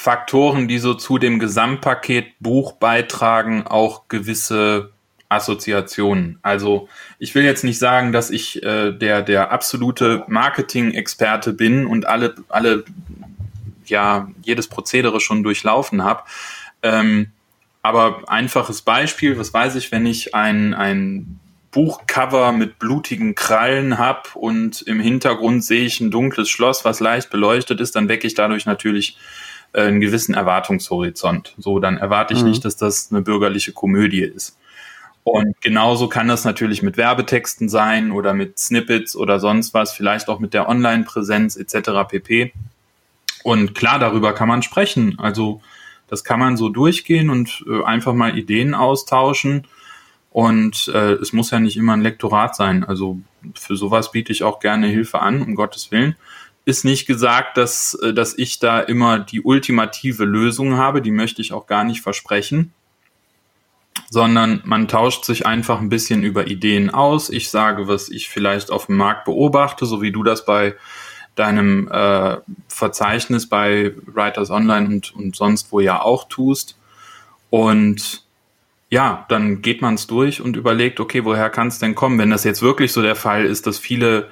Faktoren, die so zu dem Gesamtpaket Buch beitragen, auch gewisse Assoziationen. Also ich will jetzt nicht sagen, dass ich äh, der, der absolute Marketing-Experte bin und alle, alle, ja, jedes Prozedere schon durchlaufen habe. Ähm, aber einfaches Beispiel, was weiß ich, wenn ich ein, ein Buchcover mit blutigen Krallen hab und im Hintergrund sehe ich ein dunkles Schloss, was leicht beleuchtet ist, dann wecke ich dadurch natürlich äh, einen gewissen Erwartungshorizont. So, dann erwarte ich mhm. nicht, dass das eine bürgerliche Komödie ist. Und genauso kann das natürlich mit Werbetexten sein oder mit Snippets oder sonst was, vielleicht auch mit der Online-Präsenz etc. pp. Und klar, darüber kann man sprechen. Also das kann man so durchgehen und äh, einfach mal Ideen austauschen und äh, es muss ja nicht immer ein Lektorat sein. Also für sowas biete ich auch gerne Hilfe an, um Gottes Willen. Ist nicht gesagt, dass, äh, dass ich da immer die ultimative Lösung habe, die möchte ich auch gar nicht versprechen, sondern man tauscht sich einfach ein bisschen über Ideen aus. Ich sage, was ich vielleicht auf dem Markt beobachte, so wie du das bei deinem äh, Verzeichnis bei Writers Online und, und sonst wo ja auch tust. Und ja, dann geht man es durch und überlegt, okay, woher kann es denn kommen? Wenn das jetzt wirklich so der Fall ist, dass viele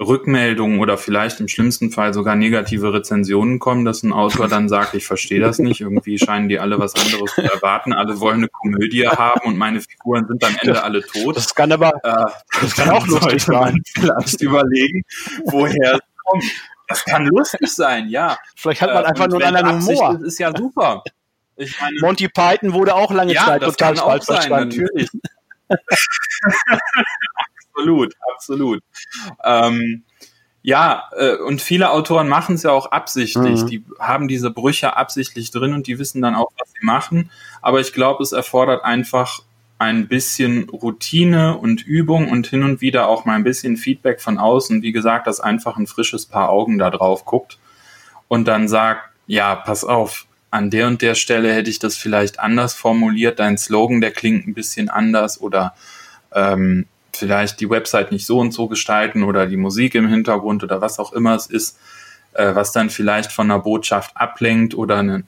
Rückmeldungen oder vielleicht im schlimmsten Fall sogar negative Rezensionen kommen, dass ein Autor dann sagt, ich verstehe das nicht, irgendwie scheinen die alle was anderes zu erwarten, alle wollen eine Komödie haben und meine Figuren sind am Ende alle tot.
Das kann aber,
äh, das kann auch lustig sein. Vielleicht überlegen, woher es kommt. Das kann lustig sein, ja.
Vielleicht hat man äh, einfach nur einen anderen Humor.
Das ist ja super.
Meine, Monty Python wurde auch lange ja, Zeit total falsch verstanden.
Natürlich. absolut, absolut. Ähm, ja, äh, und viele Autoren machen es ja auch absichtlich. Mhm. Die haben diese Brüche absichtlich drin und die wissen dann auch, was sie machen. Aber ich glaube, es erfordert einfach ein bisschen Routine und Übung und hin und wieder auch mal ein bisschen Feedback von außen. Wie gesagt, dass einfach ein frisches Paar Augen da drauf guckt und dann sagt, ja, pass auf, an der und der Stelle hätte ich das vielleicht anders formuliert, dein Slogan, der klingt ein bisschen anders oder ähm, vielleicht die Website nicht so und so gestalten oder die Musik im Hintergrund oder was auch immer es ist, äh, was dann vielleicht von einer Botschaft ablenkt oder eine,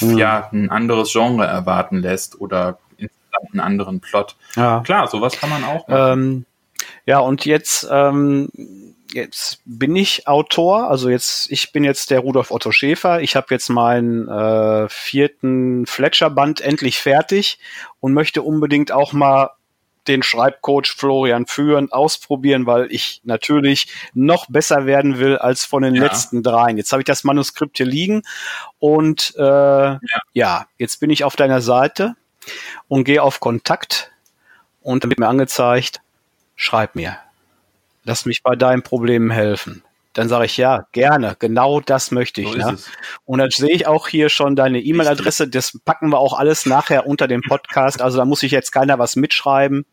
mhm. ja, ein anderes Genre erwarten lässt oder insgesamt einen anderen Plot. Ja. Klar, sowas kann man auch
machen. Ähm, ja, und jetzt ähm, jetzt bin ich Autor, also jetzt, ich bin jetzt der Rudolf Otto Schäfer. Ich habe jetzt meinen äh, vierten Fletcher-Band endlich fertig und möchte unbedingt auch mal den Schreibcoach Florian führen, ausprobieren, weil ich natürlich noch besser werden will als von den ja. letzten dreien. Jetzt habe ich das Manuskript hier liegen und äh, ja. ja, jetzt bin ich auf deiner Seite und gehe auf Kontakt und dann wird mir angezeigt, schreib mir. Lass mich bei deinen Problemen helfen. Dann sage ich ja, gerne, genau das möchte ich. So ne? Und dann sehe ich auch hier schon deine E-Mail-Adresse, das packen wir auch alles nachher unter dem Podcast, also da muss ich jetzt keiner was mitschreiben.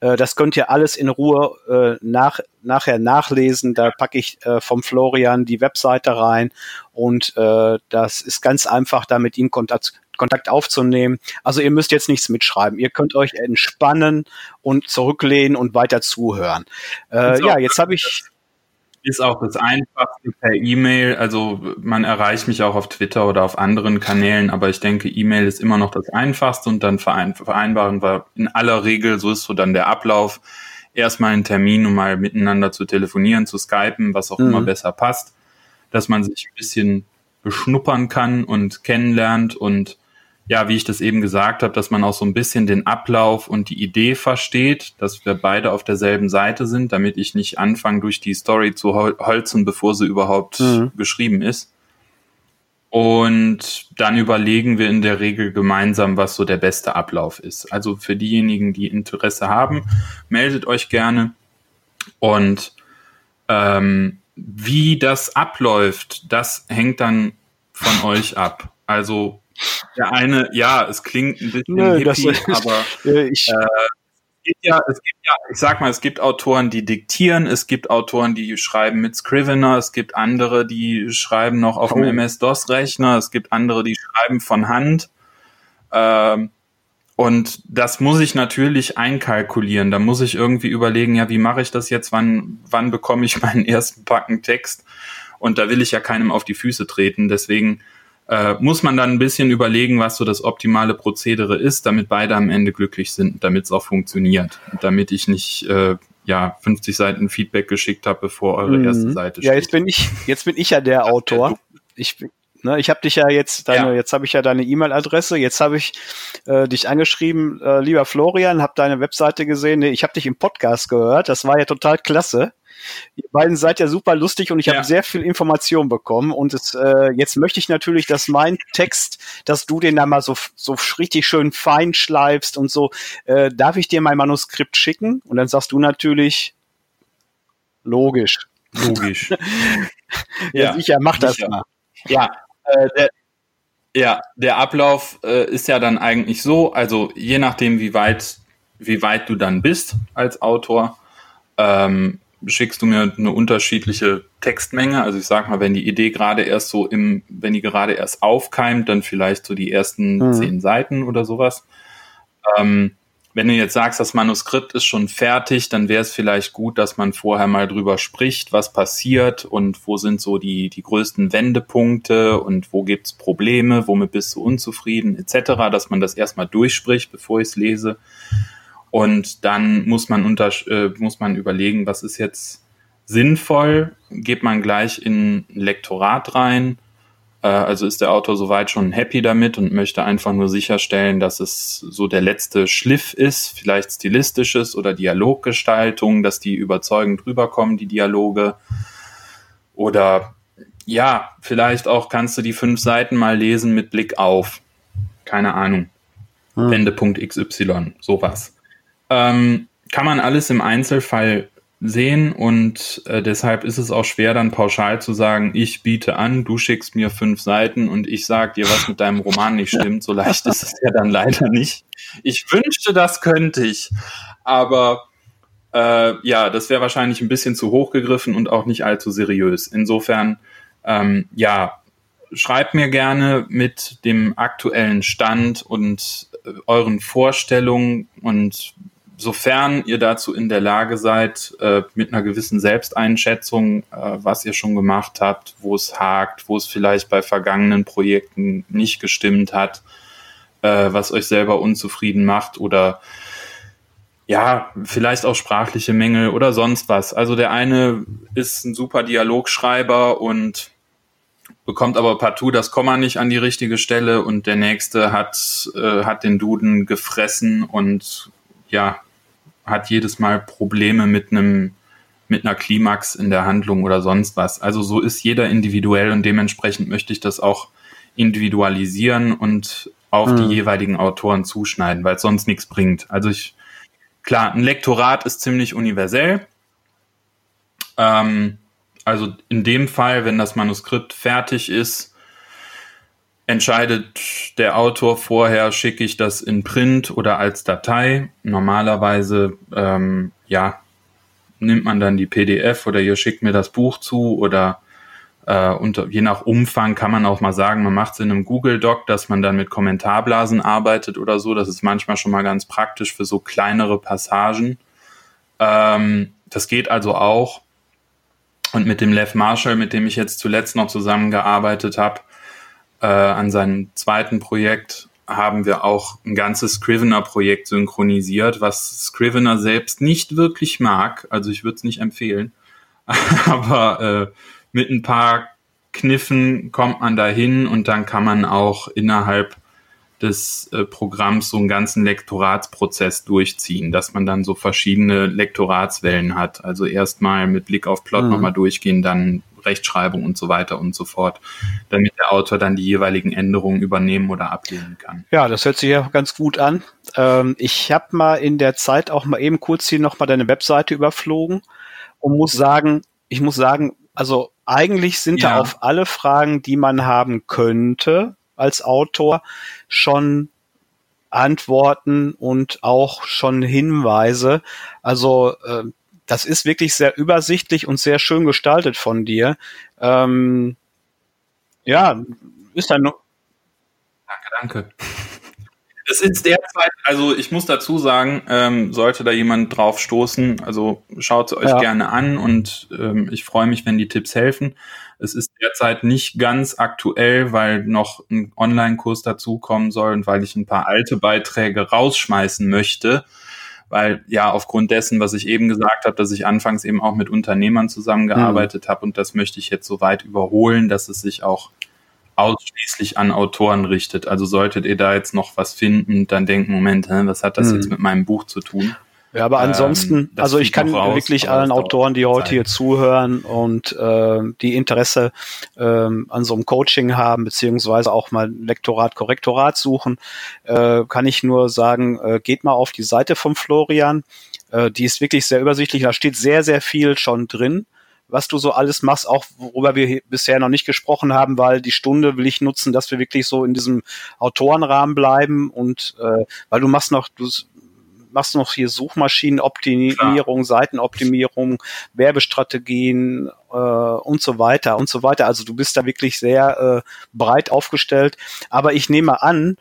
Äh, das könnt ihr alles in Ruhe äh, nach, nachher nachlesen, da packe ich äh, vom Florian die Webseite rein und das ist ganz einfach, da mit ihm Kontakt, Kontakt aufzunehmen. Also ihr müsst jetzt nichts mitschreiben. Ihr könnt euch entspannen und zurücklehnen und weiter zuhören. Äh, ja, jetzt habe ich
ist auch das Einfachste per E-Mail. Also man erreicht mich auch auf Twitter oder auf anderen Kanälen, aber ich denke, E-Mail ist immer noch das Einfachste und dann vereinbaren wir in aller Regel, so ist so dann der Ablauf, erstmal einen Termin, um mal miteinander zu telefonieren, zu skypen, was auch mhm. immer besser passt, dass man sich ein bisschen beschnuppern kann und kennenlernt und ja, wie ich das eben gesagt habe, dass man auch so ein bisschen den Ablauf und die Idee versteht, dass wir beide auf derselben Seite sind, damit ich nicht anfange, durch die Story zu holzen, bevor sie überhaupt mhm. geschrieben ist. Und dann überlegen wir in der Regel gemeinsam, was so der beste Ablauf ist. Also für diejenigen, die Interesse haben, meldet euch gerne. Und ähm, wie das abläuft, das hängt dann von euch ab. Also der eine, ja, es klingt ein bisschen Nö, hippie, das, aber ich, äh, es gibt ja, es gibt ja, ich sag mal, es gibt Autoren, die diktieren, es gibt Autoren, die schreiben mit Scrivener, es gibt andere, die schreiben noch auf oh. dem MS-DOS-Rechner, es gibt andere, die schreiben von Hand. Ähm, und das muss ich natürlich einkalkulieren. Da muss ich irgendwie überlegen, ja, wie mache ich das jetzt? Wann, wann bekomme ich meinen ersten Packen Text? Und da will ich ja keinem auf die Füße treten. Deswegen äh, muss man dann ein bisschen überlegen, was so das optimale Prozedere ist, damit beide am Ende glücklich sind, damit es auch funktioniert. Und damit ich nicht äh, ja 50 Seiten Feedback geschickt habe, bevor eure mhm. erste Seite
steht. Ja, jetzt bin ich, jetzt bin ich ja der Autor. Ich Ne, ich habe dich ja jetzt, deine, ja. jetzt habe ich ja deine E-Mail-Adresse, jetzt habe ich äh, dich angeschrieben, äh, lieber Florian, habe deine Webseite gesehen, nee, ich habe dich im Podcast gehört, das war ja total klasse. Ihr beiden seid ja super lustig und ich ja. habe sehr viel Information bekommen. Und es, äh, jetzt möchte ich natürlich, dass mein Text, dass du den da mal so, so richtig schön fein schleifst und so. Äh, darf ich dir mein Manuskript schicken? Und dann sagst du natürlich, logisch.
Logisch.
ja, ja, sicher, mach das sicher. mal.
Ja, äh, der, ja, der Ablauf äh, ist ja dann eigentlich so, also je nachdem, wie weit, wie weit du dann bist als Autor, ähm, schickst du mir eine unterschiedliche Textmenge. Also ich sag mal, wenn die Idee gerade erst so im, wenn die gerade erst aufkeimt, dann vielleicht so die ersten mhm. zehn Seiten oder sowas. Ähm, wenn du jetzt sagst, das Manuskript ist schon fertig, dann wäre es vielleicht gut, dass man vorher mal drüber spricht, was passiert und wo sind so die, die größten Wendepunkte und wo gibt's Probleme, womit bist du unzufrieden, etc., dass man das erstmal durchspricht, bevor ich es lese. Und dann muss man unter, äh, muss man überlegen, was ist jetzt sinnvoll? Geht man gleich in ein Lektorat rein? Äh, also ist der Autor soweit schon happy damit und möchte einfach nur sicherstellen, dass es so der letzte Schliff ist, vielleicht stilistisches oder Dialoggestaltung, dass die überzeugend rüberkommen, die Dialoge. Oder ja, vielleicht auch kannst du die fünf Seiten mal lesen mit Blick auf. Keine Ahnung. Hm. Wendepunkt XY, sowas. Ähm, kann man alles im Einzelfall sehen und äh, deshalb ist es auch schwer dann pauschal zu sagen, ich biete an, du schickst mir fünf Seiten und ich sag dir, was mit deinem Roman nicht stimmt. So leicht ist es ja dann leider nicht. Ich wünschte, das könnte ich, aber äh, ja, das wäre wahrscheinlich ein bisschen zu hoch gegriffen und auch nicht allzu seriös. Insofern, ähm, ja, schreibt mir gerne mit dem aktuellen Stand und äh, euren Vorstellungen und sofern ihr dazu in der Lage seid, äh, mit einer gewissen Selbsteinschätzung, äh, was ihr schon gemacht habt, wo es hakt, wo es vielleicht bei vergangenen Projekten nicht gestimmt hat, äh, was euch selber unzufrieden macht oder ja, vielleicht auch sprachliche Mängel oder sonst was. Also der eine ist ein super Dialogschreiber und bekommt aber partout das Komma nicht an die richtige Stelle und der nächste hat, äh, hat den Duden gefressen und ja, hat jedes Mal Probleme mit einem mit einer Klimax in der Handlung oder sonst was. Also so ist jeder individuell und dementsprechend möchte ich das auch individualisieren und auf mhm. die jeweiligen Autoren zuschneiden, weil es sonst nichts bringt. Also ich, klar, ein Lektorat ist ziemlich universell. Ähm, also in dem Fall, wenn das Manuskript fertig ist, entscheidet der Autor vorher, schicke ich das in Print oder als Datei. Normalerweise, ähm, ja, nimmt man dann die PDF oder ihr schickt mir das Buch zu oder äh, und je nach Umfang kann man auch mal sagen, man macht es in einem Google Doc, dass man dann mit Kommentarblasen arbeitet oder so. Das ist manchmal schon mal ganz praktisch für so kleinere Passagen. Ähm, das geht also auch. Und mit dem Lev Marshall, mit dem ich jetzt zuletzt noch zusammengearbeitet habe, äh, an seinem zweiten Projekt, haben wir auch ein ganzes Scrivener-Projekt synchronisiert, was Scrivener selbst nicht wirklich mag. Also ich würde es nicht empfehlen. Aber äh, mit ein paar Kniffen kommt man dahin und dann kann man auch innerhalb des äh, Programms so einen ganzen Lektoratsprozess durchziehen, dass man dann so verschiedene Lektoratswellen hat. Also erstmal mit Blick auf Plot mhm. nochmal durchgehen, dann Rechtschreibung und so weiter und so fort, damit der Autor dann die jeweiligen Änderungen übernehmen oder ablehnen kann.
Ja, das hört sich ja ganz gut an. Ähm, ich habe mal in der Zeit auch mal eben kurz hier nochmal deine Webseite überflogen und muss sagen, ich muss sagen, also eigentlich sind ja. da auf alle Fragen, die man haben könnte als Autor, schon Antworten und auch schon Hinweise. Also äh, das ist wirklich sehr übersichtlich und sehr schön gestaltet von dir. Ähm, ja, ist dann.
Danke, danke. Es ist derzeit, also ich muss dazu sagen, ähm, sollte da jemand drauf stoßen, also schaut es euch ja. gerne an und ähm, ich freue mich, wenn die Tipps helfen. Es ist derzeit nicht ganz aktuell, weil noch ein Online-Kurs dazukommen soll und weil ich ein paar alte Beiträge rausschmeißen möchte weil ja aufgrund dessen, was ich eben gesagt habe, dass ich anfangs eben auch mit Unternehmern zusammengearbeitet mhm. habe und das möchte ich jetzt so weit überholen, dass es sich auch ausschließlich an Autoren richtet. Also solltet ihr da jetzt noch was finden, dann denken, Moment, was hat das mhm. jetzt mit meinem Buch zu tun?
Ja, aber ansonsten, ähm, also ich kann raus, wirklich allen Autoren, die heute Zeit. hier zuhören und äh, die Interesse äh, an so einem Coaching haben, beziehungsweise auch mal Lektorat, Korrektorat suchen, äh, kann ich nur sagen, äh, geht mal auf die Seite von Florian. Äh, die ist wirklich sehr übersichtlich. Da steht sehr, sehr viel schon drin was du so alles machst, auch worüber wir bisher noch nicht gesprochen haben, weil die Stunde will ich nutzen, dass wir wirklich so in diesem Autorenrahmen bleiben und äh, weil du machst noch, du machst noch hier Suchmaschinenoptimierung, Klar. Seitenoptimierung, Werbestrategien äh, und so weiter und so weiter. Also du bist da wirklich sehr äh, breit aufgestellt. Aber ich nehme an,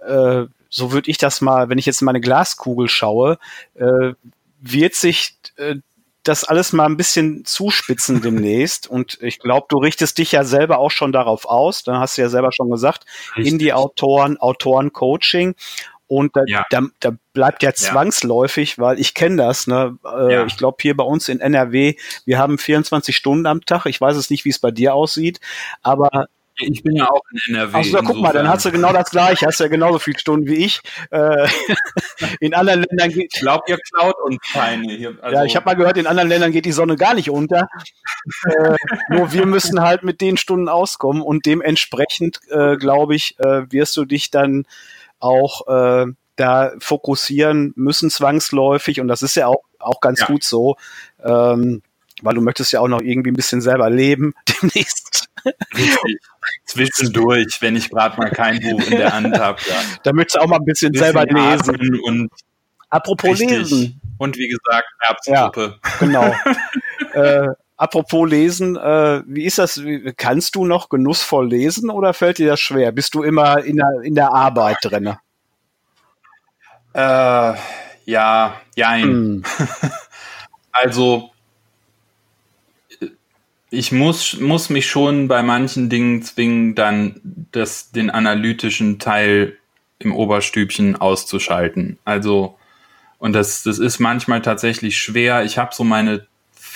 äh, so würde ich das mal, wenn ich jetzt in meine Glaskugel schaue, äh, wird sich äh, das alles mal ein bisschen zuspitzen demnächst. Und ich glaube, du richtest dich ja selber auch schon darauf aus. Dann hast du ja selber schon gesagt, Indie-Autoren, Autoren-Coaching. Und da, ja. da, da bleibt ja zwangsläufig, ja. weil ich kenne das. Ne? Äh, ja. Ich glaube, hier bei uns in NRW, wir haben 24 Stunden am Tag. Ich weiß es nicht, wie es bei dir aussieht, aber
ich bin ja auch in NRW.
Also da, guck mal, dann hast du genau das gleiche, hast ja genauso viele Stunden wie ich. Äh, in anderen Ländern geht.
Ich glaube, ihr klaut uns keine hier.
Also ja, ich habe mal gehört, in anderen Ländern geht die Sonne gar nicht unter. äh, nur wir müssen halt mit den Stunden auskommen und dementsprechend, äh, glaube ich, äh, wirst du dich dann auch äh, da fokussieren müssen zwangsläufig und das ist ja auch, auch ganz ja. gut so, ähm, weil du möchtest ja auch noch irgendwie ein bisschen selber leben demnächst.
Zwischendurch, wenn ich gerade mal kein Buch in der Hand habe. Ja.
Da möchtest du auch mal ein bisschen, bisschen selber lesen.
Und
Apropos richtig. lesen.
Und wie gesagt, Erbsensuppe.
Ja, genau. äh, apropos lesen, äh, wie ist das? Kannst du noch genussvoll lesen oder fällt dir das schwer? Bist du immer in der, in der Arbeit drin?
Äh, ja, jein. Hm. also ich muss, muss mich schon bei manchen Dingen zwingen, dann das, den analytischen Teil im Oberstübchen auszuschalten. Also, und das, das ist manchmal tatsächlich schwer. Ich habe so meine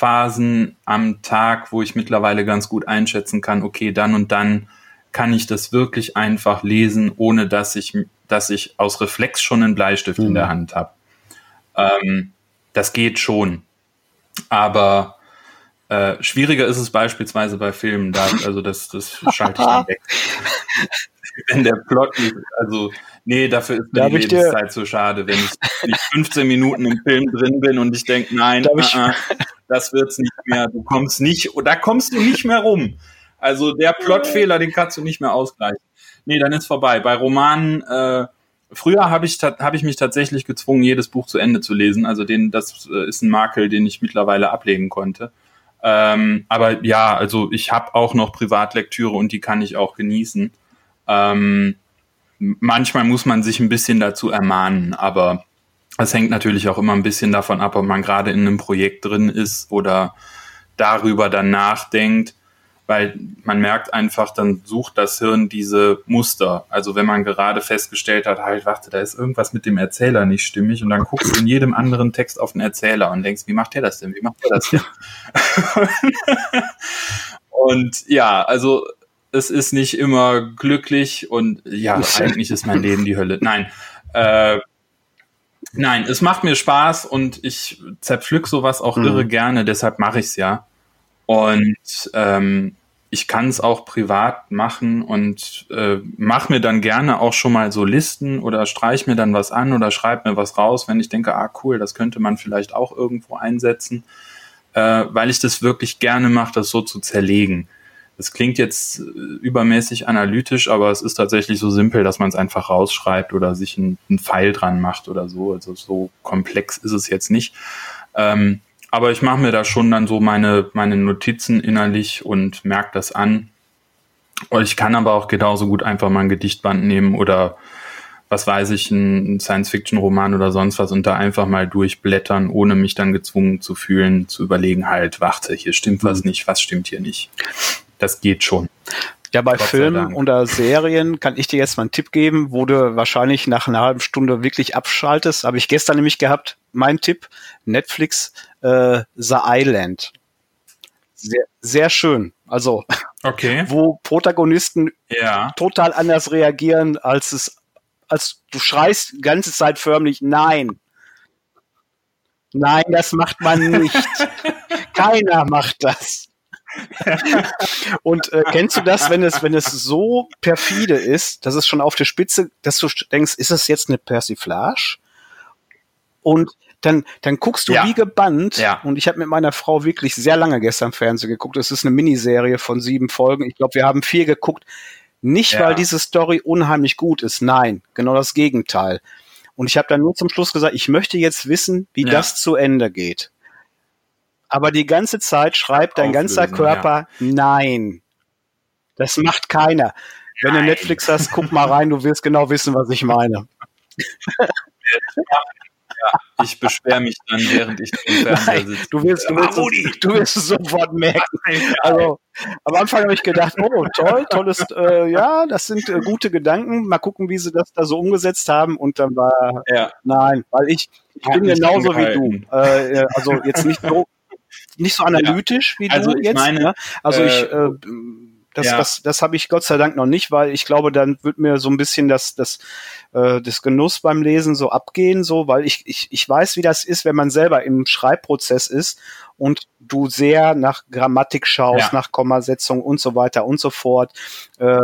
Phasen am Tag, wo ich mittlerweile ganz gut einschätzen kann, okay, dann und dann kann ich das wirklich einfach lesen, ohne dass ich, dass ich aus Reflex schon einen Bleistift mhm. in der Hand habe. Ähm, das geht schon. Aber äh, schwieriger ist es beispielsweise bei Filmen, da, also das, das schalte ich dann weg. wenn der Plot nicht, also nee, dafür ist mir die Lebenszeit so schade, wenn ich, wenn ich 15 Minuten im Film drin bin und ich denke, nein, uh -uh, das wird's nicht mehr. Du kommst nicht, da kommst du nicht mehr rum. Also der Plotfehler, den kannst du nicht mehr ausgleichen. Nee, dann ist vorbei. Bei Romanen, äh, früher habe ich, hab ich mich tatsächlich gezwungen, jedes Buch zu Ende zu lesen. Also den, das äh, ist ein Makel, den ich mittlerweile ablegen konnte. Ähm, aber ja, also ich habe auch noch Privatlektüre und die kann ich auch genießen. Ähm, manchmal muss man sich ein bisschen dazu ermahnen, aber es hängt natürlich auch immer ein bisschen davon ab, ob man gerade in einem Projekt drin ist oder darüber dann nachdenkt, weil man merkt einfach, dann sucht das Hirn diese Muster. Also wenn man gerade festgestellt hat, halt, warte, da ist irgendwas mit dem Erzähler nicht stimmig und dann guckst du in jedem anderen Text auf den Erzähler und denkst, wie macht der das denn? Wie macht der das denn? und ja, also es ist nicht immer glücklich und ja, eigentlich ist mein Leben die Hölle. Nein. Äh, nein, es macht mir Spaß und ich zerpflück sowas auch mhm. irre gerne, deshalb mache ich es ja. Und ähm, ich kann es auch privat machen und äh, mache mir dann gerne auch schon mal so Listen oder streich mir dann was an oder schreib mir was raus, wenn ich denke, ah cool, das könnte man vielleicht auch irgendwo einsetzen, äh, weil ich das wirklich gerne mache, das so zu zerlegen. Das klingt jetzt äh, übermäßig analytisch, aber es ist tatsächlich so simpel, dass man es einfach rausschreibt oder sich einen Pfeil dran macht oder so. Also so komplex ist es jetzt nicht. Ähm, aber ich mache mir da schon dann so meine, meine Notizen innerlich und merke das an. Und ich kann aber auch genauso gut einfach mal ein Gedichtband nehmen oder was weiß ich, ein Science-Fiction-Roman oder sonst was und da einfach mal durchblättern, ohne mich dann gezwungen zu fühlen, zu überlegen, halt, warte, hier stimmt was mhm. nicht, was stimmt hier nicht das geht schon.
Ja, bei Gott Filmen oder Serien kann ich dir jetzt mal einen Tipp geben, wo du wahrscheinlich nach einer halben Stunde wirklich abschaltest. Habe ich gestern nämlich gehabt. Mein Tipp, Netflix, äh, The Island. Sehr, sehr schön. Also,
okay.
wo Protagonisten
ja.
total anders reagieren, als es, als du schreist die ganze Zeit förmlich, nein. Nein, das macht man nicht. Keiner macht das. und äh, kennst du das, wenn es, wenn es so perfide ist, dass es schon auf der Spitze, dass du denkst, ist das jetzt eine Persiflage? Und dann, dann guckst du ja. wie gebannt.
Ja.
Und ich habe mit meiner Frau wirklich sehr lange gestern Fernsehen geguckt. Es ist eine Miniserie von sieben Folgen. Ich glaube, wir haben vier geguckt. Nicht, ja. weil diese Story unheimlich gut ist. Nein, genau das Gegenteil. Und ich habe dann nur zum Schluss gesagt, ich möchte jetzt wissen, wie das zu Ende geht aber die ganze Zeit schreibt dein ganzer Körper ja. nein. Das macht keiner. Wenn nein. du Netflix hast, guck mal rein, du wirst genau wissen, was ich meine.
Ja, ich beschwere mich dann, während ich im Fernseher sitze.
Du wirst, du, wirst es, du wirst es sofort merken. Also, am Anfang habe ich gedacht, oh, toll, tolles, äh, ja, das sind äh, gute Gedanken. Mal gucken, wie sie das da so umgesetzt haben. Und dann war,
ja.
nein, weil ich, ich bin genauso wie du. Äh, äh, also jetzt nicht so nicht so analytisch ja. wie
also
du jetzt.
Meine,
ne? Also
äh,
ich äh, das, ja. das, das habe ich Gott sei Dank noch nicht, weil ich glaube, dann wird mir so ein bisschen das, das, äh, das Genuss beim Lesen so abgehen, so, weil ich, ich, ich weiß, wie das ist, wenn man selber im Schreibprozess ist und du sehr nach Grammatik schaust, ja. nach Kommasetzung und so weiter und so fort. Äh,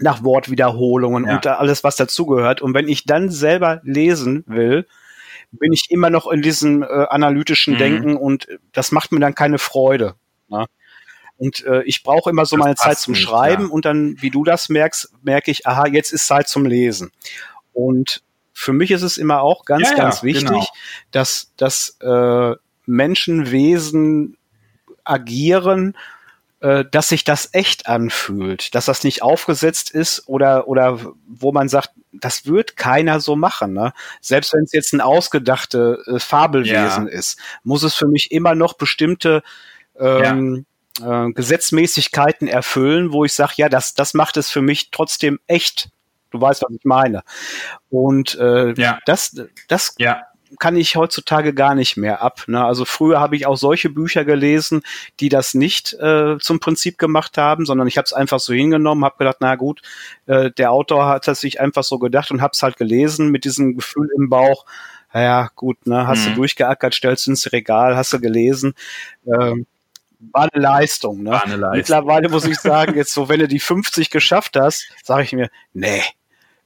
nach Wortwiederholungen ja. und alles, was dazugehört. Und wenn ich dann selber lesen will, bin ich immer noch in diesem äh, analytischen mhm. Denken und das macht mir dann keine Freude. Ne? Und äh, ich brauche immer so das meine Zeit zum nicht, Schreiben ja. und dann, wie du das merkst, merke ich, aha, jetzt ist Zeit zum Lesen. Und für mich ist es immer auch ganz, ja, ganz wichtig, genau. dass, dass äh, Menschenwesen agieren äh, dass sich das echt anfühlt, dass das nicht aufgesetzt ist oder, oder wo man sagt, das wird keiner so machen. Ne? Selbst wenn es jetzt ein ausgedachte äh, Fabelwesen ja. ist, muss es für mich immer noch bestimmte ähm, ja. äh, Gesetzmäßigkeiten erfüllen, wo ich sage, ja, das, das macht es für mich trotzdem echt. Du weißt, was ich meine. Und äh, ja. das, das
ja
kann ich heutzutage gar nicht mehr ab. Ne? Also früher habe ich auch solche Bücher gelesen, die das nicht äh, zum Prinzip gemacht haben, sondern ich habe es einfach so hingenommen, habe gedacht, na gut, äh, der Autor hat das sich einfach so gedacht und habe es halt gelesen mit diesem Gefühl im Bauch. Ja, gut, ne, hast mhm. du durchgeackert, stellst du ins Regal, hast du gelesen. Ähm, war eine Leistung. Ne?
War eine Leistung.
Mittlerweile muss ich sagen, jetzt so, wenn du die 50 geschafft hast, sage ich mir, nee,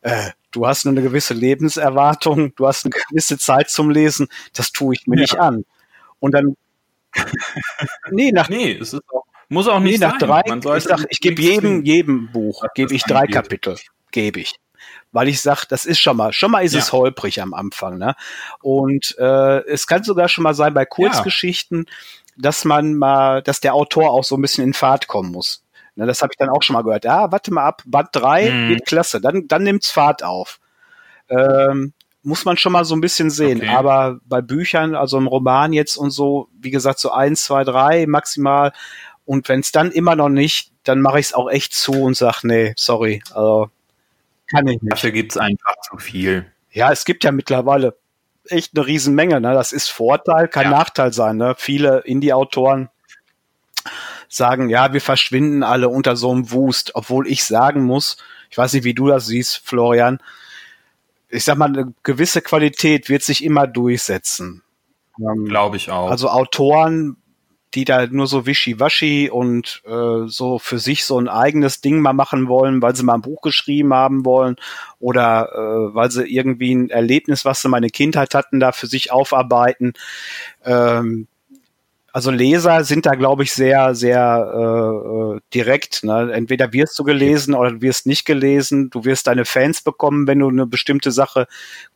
äh, du hast nur eine gewisse Lebenserwartung, du hast eine gewisse Zeit zum Lesen, das tue ich mir ja. nicht an. Und dann nee, nach,
nee, es ist auch, muss auch nicht
nee, nach
sein.
drei, ich sag, ich gebe jedem, jedem Buch, gebe ich drei
angeht.
Kapitel, gebe ich. Weil ich sag, das ist schon mal, schon mal ist
Ja.
es holprig am Anfang, ne? Und äh, es kann sogar schon mal sein bei Kurzgeschichten, dass man mal, dass der Autor auch so ein bisschen in Fahrt kommen muss. Ne, das habe ich dann auch schon mal gehört. Ja, warte mal ab, Band 3
Mhm.
wird klasse, dann, dann nimmt's Fahrt auf. Ähm, muss man schon mal so ein bisschen sehen.
Okay.
Aber bei Büchern, also im Roman jetzt und so, wie gesagt, so eins, zwei, drei maximal. Und wenn es dann immer noch nicht, dann mache ich es auch echt zu und sag, nee, sorry, also kann ich nicht.
Dafür gibt's einfach zu viel.
Ja, es gibt ja mittlerweile echt eine Riesenmenge. Ne? Das ist Vorteil, kann
Ja.
Nachteil sein. Ne? Viele Indie-Autoren sagen, ja, wir verschwinden alle unter so einem Wust, obwohl ich sagen muss, ich weiß nicht, wie du das siehst, Florian, ich sag mal, eine gewisse Qualität wird sich immer durchsetzen. Ähm,
Glaube ich auch.
also Autoren, die da nur so wischiwaschi und äh, so für sich so ein eigenes Ding mal machen wollen, weil sie mal ein Buch geschrieben haben wollen oder äh, weil sie irgendwie ein Erlebnis, was sie meine Kindheit hatten, da für sich aufarbeiten. Ähm, also Leser sind da, glaube ich, sehr, sehr äh, äh, direkt. Ne? Entweder wirst du gelesen oder du wirst nicht gelesen. Du wirst deine Fans bekommen, wenn du eine bestimmte Sache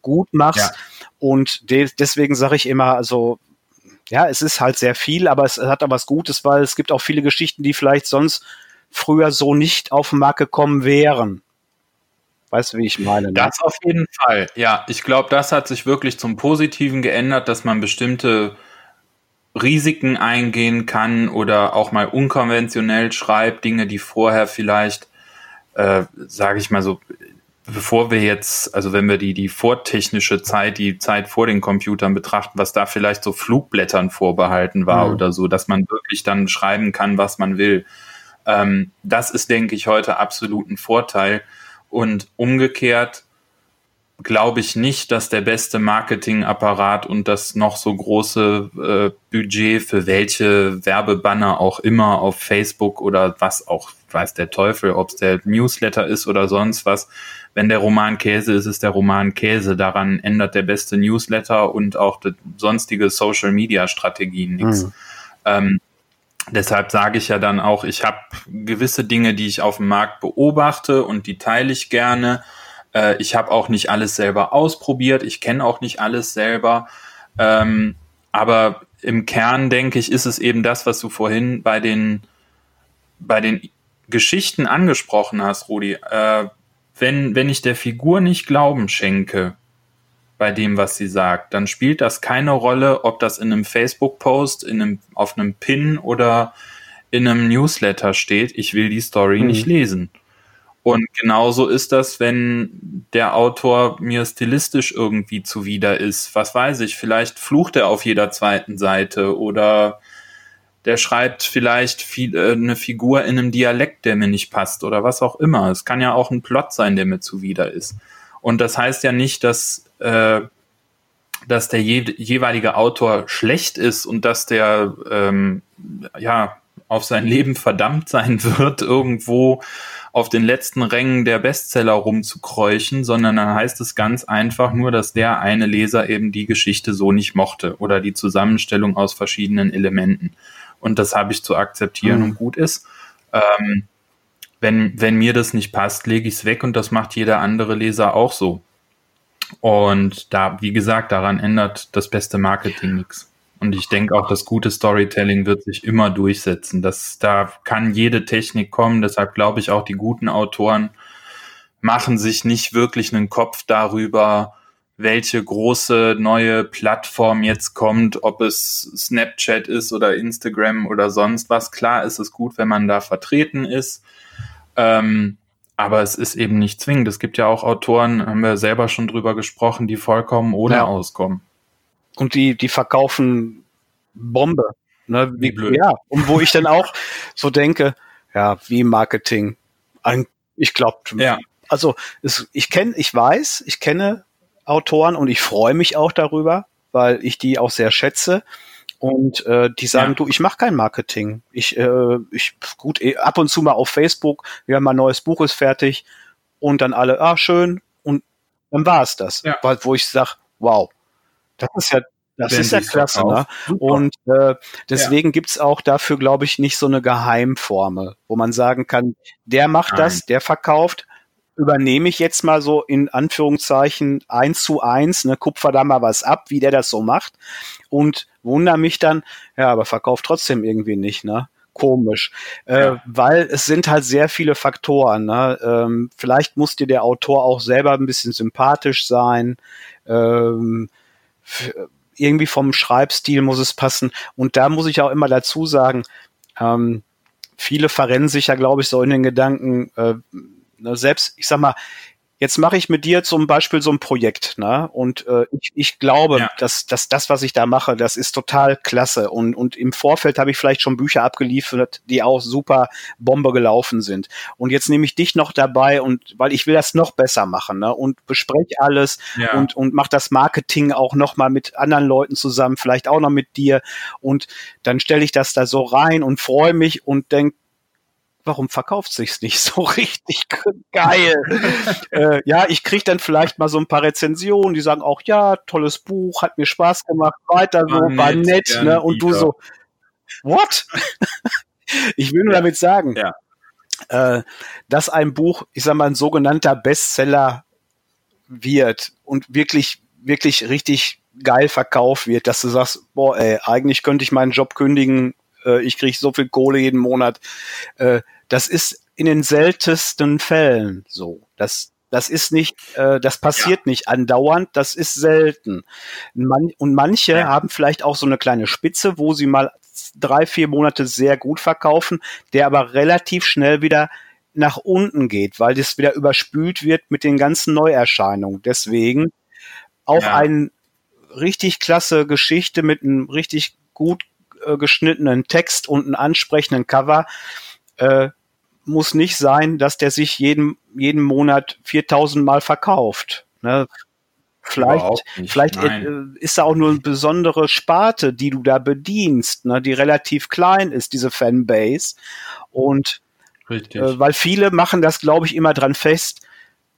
gut machst.
Ja.
Und de deswegen sage ich immer, also ja, es ist halt sehr viel, aber es hat auch was Gutes, weil es gibt auch viele Geschichten, die vielleicht sonst früher so nicht auf den Markt gekommen wären. Weißt du, wie ich meine? Ne?
Das auf jeden Fall. Ja, ich glaube, das hat sich wirklich zum Positiven geändert, dass man bestimmte Risiken eingehen kann oder auch mal unkonventionell schreibt, Dinge, die vorher vielleicht, äh, sage ich mal so, bevor wir jetzt, also wenn wir die, die vortechnische Zeit, die Zeit vor den Computern betrachten, was da vielleicht so Flugblättern vorbehalten war
Mhm.
oder so, dass man wirklich dann schreiben kann, was man will. Ähm, das ist, denke ich, heute absolut ein Vorteil. Und umgekehrt glaube ich nicht, dass der beste Marketingapparat und das noch so große äh, Budget für welche Werbebanner auch immer auf Facebook oder was auch weiß der Teufel, ob es der Newsletter ist oder sonst was. Wenn der Roman Käse ist, ist der Roman Käse. Daran ändert der beste Newsletter und auch die sonstige Social Media Strategien nichts.
Mhm.
Ähm, deshalb sage ich ja dann auch, ich habe gewisse Dinge, die ich auf dem Markt beobachte und die teile ich gerne. Äh, ich habe auch nicht alles selber ausprobiert, ich kenne auch nicht alles selber. Ähm, aber im Kern denke ich, ist es eben das, was du vorhin bei den, bei den Geschichten angesprochen hast, Rudi. Äh, wenn, wenn ich der Figur nicht Glauben schenke, bei dem, was sie sagt, dann spielt das keine Rolle, ob das in einem Facebook-Post, in einem, auf einem Pin oder in einem Newsletter steht. Ich will die Story
Mhm.
nicht lesen. Und genauso ist das, wenn der Autor mir stilistisch irgendwie zuwider ist. Was weiß ich, vielleicht flucht er auf jeder zweiten Seite oder der schreibt vielleicht viel, äh, eine Figur in einem Dialekt, der mir nicht passt oder was auch immer. Es kann ja auch ein Plot sein, der mir zuwider ist. Und das heißt ja nicht, dass, äh, dass der je, jeweilige Autor schlecht ist und dass der ähm, ja auf sein Leben verdammt sein wird, irgendwo auf den letzten Rängen der Bestseller rumzukräuchen, sondern dann heißt es ganz einfach nur, dass der eine Leser eben die Geschichte so nicht mochte oder die Zusammenstellung aus verschiedenen Elementen. Und das habe ich zu akzeptieren
Mhm.
und gut ist. Ähm, wenn, wenn mir das nicht passt, lege ich es weg und das macht jeder andere Leser auch so. Und da, wie gesagt, daran ändert das beste Marketing nichts. Und ich denke auch, das gute Storytelling wird sich immer durchsetzen. Das, da kann jede Technik kommen. Deshalb glaube ich auch, die guten Autoren machen sich nicht wirklich einen Kopf darüber, welche große neue Plattform jetzt kommt, ob es Snapchat ist oder Instagram oder sonst was. Klar ist es gut, wenn man da vertreten ist. Ähm, aber es ist eben nicht zwingend. Es gibt ja auch Autoren, haben wir selber schon drüber gesprochen, die vollkommen ohne
Ja.
auskommen.
Und die, die verkaufen Bombe. Ne?
Wie blöd.
Ja, und wo ich dann auch so denke, ja, wie Marketing. Ein- Ich glaube,
Ja.
also es, ich kenne, ich weiß, ich kenne Autoren und ich freue mich auch darüber, weil ich die auch sehr schätze. Und äh, die sagen,
Ja.
du, ich mache kein Marketing. Ich, äh, ich gut, eh, ab und zu mal auf Facebook, ja, mein neues Buch ist fertig und dann alle, ah, schön, und dann war es das.
Ja.
Weil, wo ich sag, wow, das ist ja, Das ist ja klasse, ne? Und äh, deswegen ja. gibt's auch dafür, glaube ich, nicht so eine Geheimformel, wo man sagen kann, der macht Nein. das, der verkauft, übernehme ich jetzt mal so in Anführungszeichen eins zu eins, ne, kupfer da mal was ab, wie der das so macht und wundere mich dann, ja, aber verkauft trotzdem irgendwie nicht, ne? Komisch, äh, ja. äh, weil es sind halt sehr viele Faktoren. Ne? Ähm, vielleicht muss dir der Autor auch selber ein bisschen sympathisch sein. Ähm, irgendwie vom Schreibstil muss es passen. Und da muss ich auch immer dazu sagen, ähm, viele verrennen sich ja, glaube ich, so in den Gedanken, äh, ne, selbst, ich sag mal, Jetzt mache ich mit dir zum Beispiel so ein Projekt, ne? Und äh, ich, ich glaube, ja. dass, dass das, was ich da mache, das ist total klasse. Und, und im Vorfeld habe ich vielleicht schon Bücher abgeliefert, die auch super Bombe gelaufen sind. Und jetzt nehme ich dich noch dabei und weil ich will das noch besser machen, ne? Und bespreche alles ja. und, und mach das Marketing auch noch mal mit anderen Leuten zusammen, vielleicht auch noch mit dir. Und dann stelle ich das da so rein und freue mich und denk warum verkauft sich's nicht so richtig geil? äh, ja, ich krieg dann vielleicht mal so ein paar Rezensionen, die sagen auch, ja, tolles Buch, hat mir Spaß gemacht, weiter so, war, war nett, nett ne? Und du so, what? ich will nur ja. damit sagen, ja. äh, dass ein Buch, ich sag mal, ein sogenannter Bestseller wird und wirklich, wirklich richtig geil verkauft wird, dass du sagst, boah, ey, eigentlich könnte ich meinen Job kündigen äh, ich kriege so viel Kohle jeden Monat. Äh, das ist in den seltensten Fällen so. Das, das ist nicht, äh, das passiert ja. nicht andauernd, das ist selten. Man, und manche ja. haben vielleicht auch so eine kleine Spitze, wo sie mal drei, vier Monate sehr gut verkaufen, der aber relativ schnell wieder nach unten geht, weil das wieder überspült wird mit den ganzen Neuerscheinungen. Deswegen auch ja. eine richtig klasse Geschichte mit einem richtig gut äh, geschnittenen Text und einen ansprechenden Cover äh, muss nicht sein, dass der sich jeden, jeden Monat 4000 Mal verkauft. Ne? Vielleicht, vielleicht äh, ist da auch nur eine besondere Sparte, die du da bedienst, ne, die relativ klein ist, diese Fanbase. Und äh, weil viele machen das, glaube ich, immer dran fest,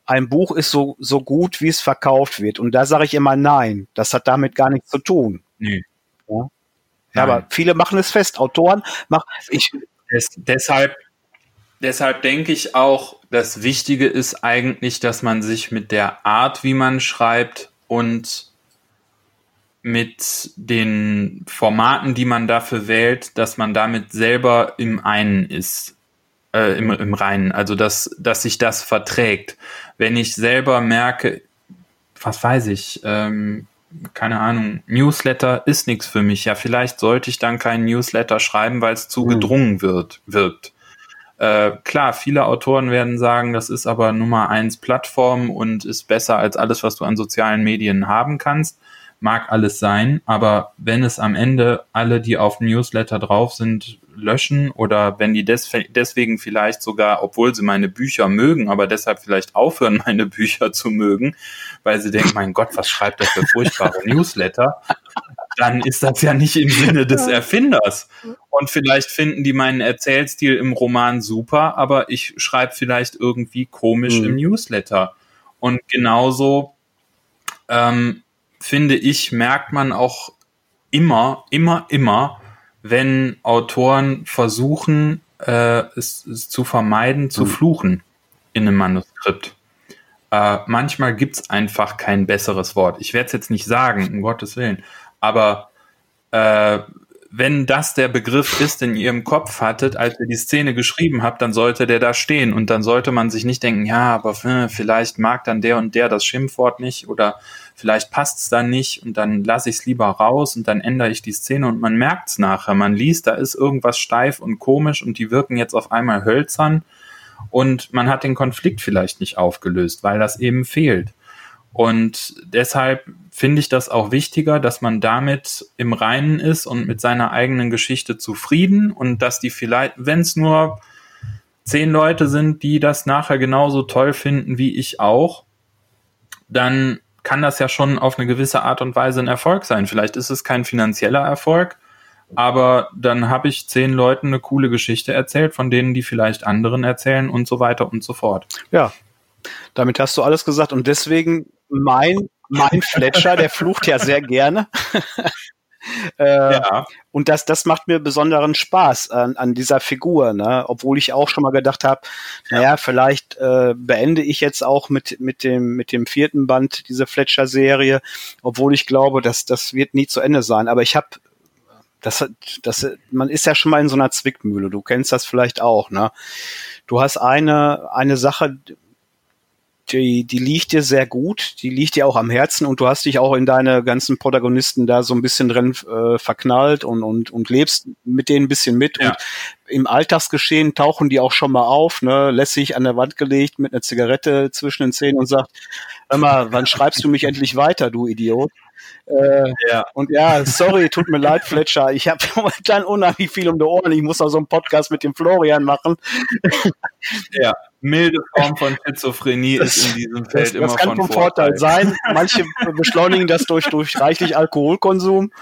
ein Buch ist so, so gut, wie es verkauft wird. Und da sage ich immer nein, das hat damit gar nichts zu tun. Nee. Ja? Ja, aber viele machen es fest. Autoren machen. Ich,
Des, deshalb, deshalb denke ich auch, das Wichtige ist eigentlich, dass man sich mit der Art, wie man schreibt und mit den Formaten, die man dafür wählt, dass man damit selber im einen ist, äh, im, im Reinen. Also dass, dass sich das verträgt. Wenn ich selber merke, was weiß ich, ähm, keine Ahnung, Newsletter ist nichts für mich. Ja, vielleicht sollte ich dann keinen Newsletter schreiben, weil es zu hm. gedrungen wird, wirkt. Äh, klar, viele Autoren werden sagen, das ist aber Nummer eins Plattform und ist besser als alles, was du an sozialen Medien haben kannst. Mag alles sein, aber wenn es am Ende alle, die auf Newsletter drauf sind, löschen oder wenn die des deswegen vielleicht sogar, obwohl sie meine Bücher mögen, aber deshalb vielleicht aufhören, meine Bücher zu mögen, weil sie denken, mein Gott, was schreibt das für furchtbare Newsletter? Dann ist das ja nicht im Sinne des Erfinders. Und vielleicht finden die meinen Erzählstil im Roman super, aber ich schreibe vielleicht irgendwie komisch mhm. im Newsletter. Und genauso ähm, finde ich, merkt man auch immer, immer, immer, wenn Autoren versuchen, äh, es, es, zu vermeiden, zu mhm. fluchen in einem Manuskript. Äh, manchmal gibt's einfach kein besseres Wort. Ich werde es jetzt nicht sagen, um Gottes Willen. Aber äh, wenn das der Begriff ist, den ihr im Kopf hattet, als ihr die Szene geschrieben habt, dann sollte der da stehen und dann sollte man sich nicht denken, ja, aber äh, vielleicht mag dann der und der das Schimpfwort nicht oder vielleicht passt es dann nicht und dann lasse ich es lieber raus und dann ändere ich die Szene und man merkt es nachher. Man liest, da ist irgendwas steif und komisch und die wirken jetzt auf einmal hölzern und man hat den Konflikt vielleicht nicht aufgelöst, weil das eben fehlt. Und deshalb finde ich das auch wichtiger, dass man damit im Reinen ist und mit seiner eigenen Geschichte zufrieden und dass die vielleicht, wenn es nur zehn Leute sind, die das nachher genauso toll finden wie ich auch, dann kann das ja schon auf eine gewisse Art und Weise ein Erfolg sein. Vielleicht ist es kein finanzieller Erfolg, aber dann habe ich zehn Leuten eine coole Geschichte erzählt, von denen die vielleicht anderen erzählen und so weiter und so fort.
Ja, damit hast du alles gesagt und deswegen mein mein Fletcher, der flucht ja sehr gerne. Äh, ja. Und das, das macht mir besonderen Spaß an, an dieser Figur, ne? obwohl ich auch schon mal gedacht habe, ja. naja, vielleicht äh, beende ich jetzt auch mit, mit, dem, mit dem vierten Band diese Fletcher-Serie, obwohl ich glaube, dass das wird nie zu Ende sein. Aber ich habe das, das, man ist ja schon mal in so einer Zwickmühle. Du kennst das vielleicht auch, ne? Du hast eine, eine Sache, die, die liegt dir sehr gut, die liegt dir auch am Herzen und du hast dich auch in deine ganzen Protagonisten da so ein bisschen drin äh, verknallt und, und, und lebst mit denen ein bisschen mit. Ja. Und im Alltagsgeschehen tauchen die auch schon mal auf, ne, lässig an der Wand gelegt mit einer Zigarette zwischen den Zähnen und sagt, hör mal, wann schreibst du mich endlich weiter, du Idiot? Äh, ja. Und ja, sorry, tut mir leid, Fletcher. Ich habe momentan unheimlich viel um die Ohren. Ich muss auch so einen Podcast mit dem Florian machen.
Ja, milde Form von Schizophrenie das, ist in diesem Feld das, immer das kann von Vorteil,
sein. Manche beschleunigen das durch, durch reichlich Alkoholkonsum.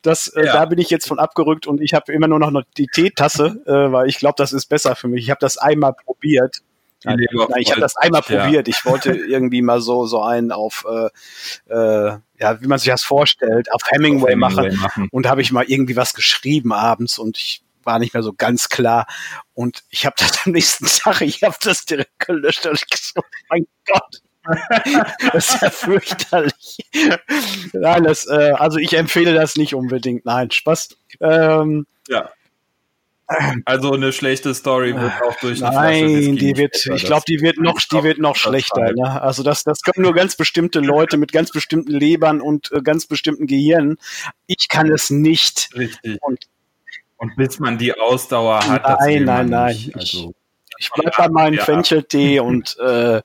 Das, äh, ja. Da bin ich jetzt von abgerückt und ich habe immer nur noch die Teetasse, äh, weil ich glaube, das ist besser für mich. Ich habe das einmal probiert. Nein, ich habe das einmal ja. probiert. Ich wollte irgendwie mal so so einen auf äh, äh, ja, wie man sich das vorstellt, auf Hemingway, auf Hemingway machen. machen. Und habe ich mal irgendwie was geschrieben abends und ich war nicht mehr so ganz klar. Und ich habe das am nächsten Tag, ich habe das direkt gelöscht und ich gesagt, oh mein Gott. das ist ja fürchterlich. Nein, das, äh, also ich empfehle das nicht unbedingt. Nein, Spaß. Ähm,
ja. Also eine schlechte Story wird auch durch
eine Nein, die wird, ich glaube, die wird noch, die wird noch schlechter. Ne? Also das, das können nur ganz bestimmte Leute mit ganz bestimmten Lebern und äh, ganz bestimmten Gehirnen. Ich kann es nicht.
Richtig. Und, und bis man die Ausdauer hat.
Nein, nein, nein. Nicht. Also, ich, ich bleib bei meinem ja. Fencheltee und äh,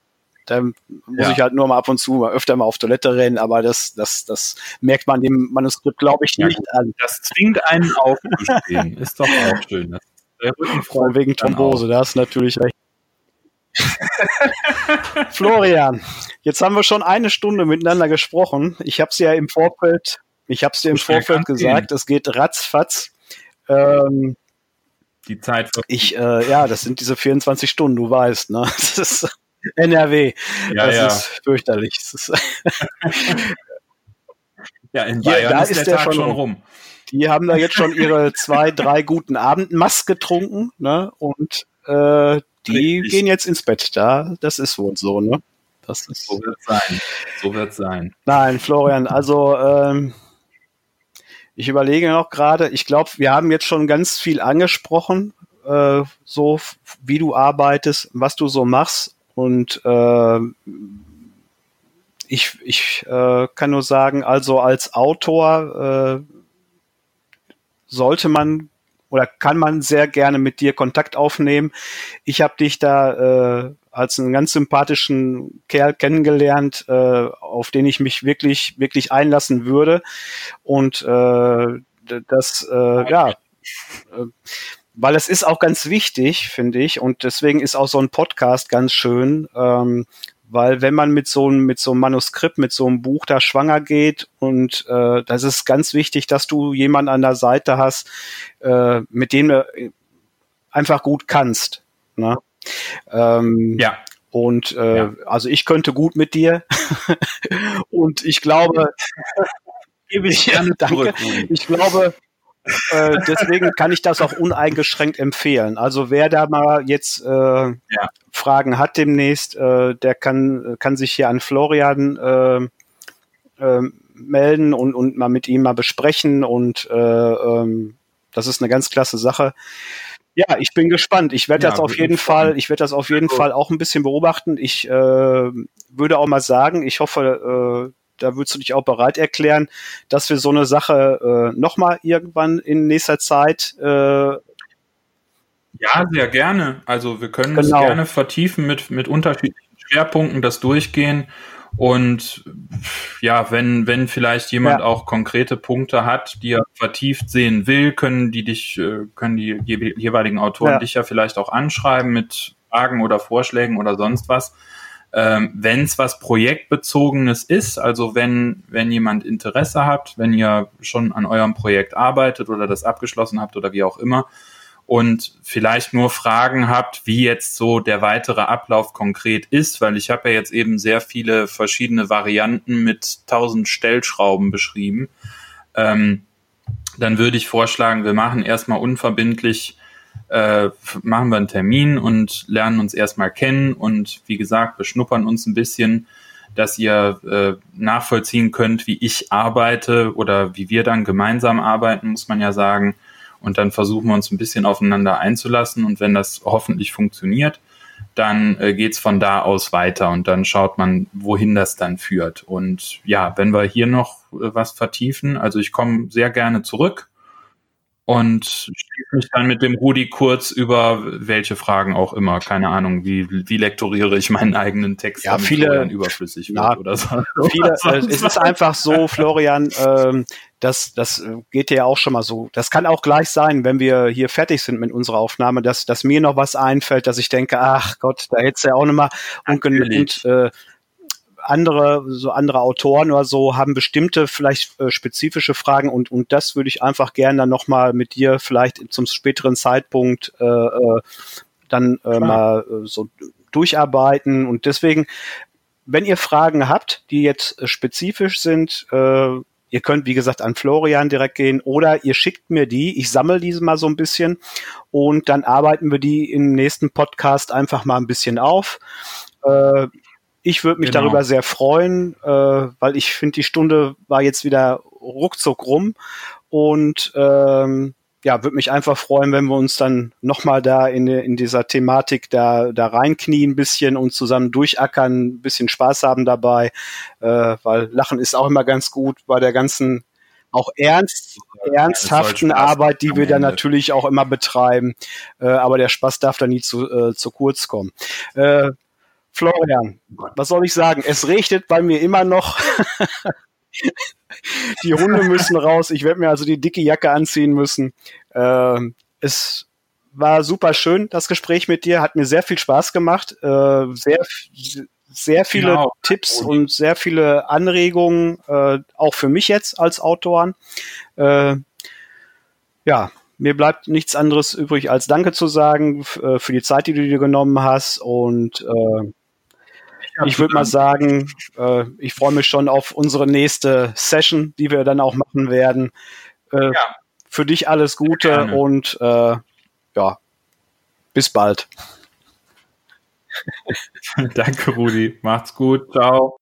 da muss ja. ich halt nur mal ab und zu mal öfter mal auf Toilette rennen, aber das, das, das merkt man dem Manuskript, glaube ich, nicht ja, an.
Das zwingt einen aufzustehen. Ist doch auch schön.
Der Vor wegen Thrombose, da hast du natürlich recht. Florian, jetzt haben wir schon eine Stunde miteinander gesprochen. Ich habe es ja im Vorfeld, ich habe es dir im Vorfeld gesagt, es geht ratzfatz. Ähm,
die Zeit.
Ich, äh, ja, das sind diese 24 Stunden, du weißt, ne? Das ist, NRW. Ja, das ja. ist fürchterlich. Das ist
ja, in Bayern ja, da ist, ist der, der Tag schon rum.
Die haben da jetzt schon ihre zwei, drei guten Abendmass getrunken, ne? Und äh, die Richtig. gehen jetzt ins Bett. Da, das ist wohl so, ne?
Das ist so wird sein. So wird sein.
Nein, Florian, also ähm, ich überlege noch gerade, ich glaube, wir haben jetzt schon ganz viel angesprochen, äh, so wie du arbeitest, was du so machst. Und äh, ich, ich äh, kann nur sagen, also als Autor äh, sollte man oder kann man sehr gerne mit dir Kontakt aufnehmen. Ich habe dich da äh, als einen ganz sympathischen Kerl kennengelernt, äh, auf den ich mich wirklich, wirklich einlassen würde. Und äh, das, äh, ja, äh, weil es ist auch ganz wichtig, finde ich, und deswegen ist auch so ein Podcast ganz schön, ähm, weil wenn man mit so einem mit so einem Manuskript, mit so einem Buch da schwanger geht und äh, das ist ganz wichtig, dass du jemanden an der Seite hast, äh, mit dem du einfach gut kannst. Ne? Ähm, ja. Und äh, ja. also ich könnte gut mit dir und ich glaube, gebe ich gerne danke. Ich glaube, äh, deswegen kann ich das auch uneingeschränkt empfehlen. Also wer da mal jetzt äh, ja. Fragen hat demnächst, äh, der kann, kann sich hier an Florian äh, äh, melden und, und mal mit ihm mal besprechen. Und äh, ähm, das ist eine ganz klasse Sache. Ja, ich bin gespannt. Ich werde ja, das auf jeden Fall, ich werde das auf jeden Fall auch ein bisschen beobachten. Ich würde auch mal sagen, ich hoffe, da würdest du dich auch bereit erklären, dass wir so eine Sache äh, nochmal irgendwann in nächster Zeit äh,
ja, sehr gerne. Also wir können genau. es gerne vertiefen mit, mit unterschiedlichen Schwerpunkten, das durchgehen. Und ja, wenn, wenn vielleicht jemand ja. auch konkrete Punkte hat, die er vertieft sehen will, können die dich, äh, können die jeweiligen Autoren ja. dich ja vielleicht auch anschreiben mit Fragen oder Vorschlägen oder sonst was. Ähm, wenn es was Projektbezogenes ist, also wenn, wenn jemand Interesse hat, wenn ihr schon an eurem Projekt arbeitet oder das abgeschlossen habt oder wie auch immer, und vielleicht nur Fragen habt, wie jetzt so der weitere Ablauf konkret ist, weil ich habe ja jetzt eben sehr viele verschiedene Varianten mit tausend Stellschrauben beschrieben, ähm, dann würde ich vorschlagen, wir machen erstmal unverbindlich, äh, machen wir einen Termin und lernen uns erstmal kennen und wie gesagt, beschnuppern uns ein bisschen, dass ihr äh, nachvollziehen könnt, wie ich arbeite oder wie wir dann gemeinsam arbeiten, muss man ja sagen und dann versuchen wir uns ein bisschen aufeinander einzulassen und wenn das hoffentlich funktioniert, dann äh, geht's von da aus weiter und dann schaut man, wohin das dann führt. Und ja, wenn wir hier noch äh, was vertiefen, also ich komme sehr gerne zurück und schließe mich dann mit dem Rudi kurz über welche Fragen auch immer. Keine Ahnung, wie, wie lektoriere ich meinen eigenen Text,
ja, viele,
überflüssig
ja, wird oder so. Viele, äh, es ist einfach so, Florian, ähm, das, das geht dir ja auch schon mal so. Das kann auch gleich sein, wenn wir hier fertig sind mit unserer Aufnahme, dass, dass mir noch was einfällt, dass ich denke, ach Gott, da hättest du ja auch noch mal und, und äh, andere, so andere Autoren oder so haben bestimmte, vielleicht äh, spezifische Fragen und, und das würde ich einfach gerne dann nochmal mit dir vielleicht zum späteren Zeitpunkt äh, äh, dann äh, mal äh, so durcharbeiten und deswegen, wenn ihr Fragen habt, die jetzt äh, spezifisch sind, äh, Ihr könnt, wie gesagt, an Florian direkt gehen oder ihr schickt mir die. Ich sammle diese mal so ein bisschen und dann arbeiten wir die im nächsten Podcast einfach mal ein bisschen auf. Äh, ich würde mich genau. darüber sehr freuen, äh, weil ich finde, die Stunde war jetzt wieder ruckzuck rum und ähm, ja, würde mich einfach freuen, wenn wir uns dann nochmal da in, in dieser Thematik da, da reinknien ein bisschen und zusammen durchackern, ein bisschen Spaß haben dabei, äh, weil Lachen ist auch immer ganz gut bei der ganzen auch ernst, ernsthaften Arbeit, die wir da natürlich auch immer betreiben. Äh, aber der Spaß darf da nie zu, äh, zu kurz kommen. Äh, Florian, was soll ich sagen? Es regnet bei mir immer noch. die Hunde müssen raus. Ich werde mir also die dicke Jacke anziehen müssen. Äh, es war super schön, das Gespräch mit dir. Hat mir sehr viel Spaß gemacht. Äh, sehr, sehr viele genau. Tipps und sehr viele Anregungen, äh, auch für mich jetzt als Autoren. Äh, ja, mir bleibt nichts anderes übrig, als Danke zu sagen äh, für die Zeit, die du dir genommen hast und äh, ich würde mal sagen, äh, ich freue mich schon auf unsere nächste Session, die wir dann auch machen werden. Äh, ja. Für dich alles Gute und äh, ja, bis bald.
Danke, Rudi. Macht's gut. Ciao.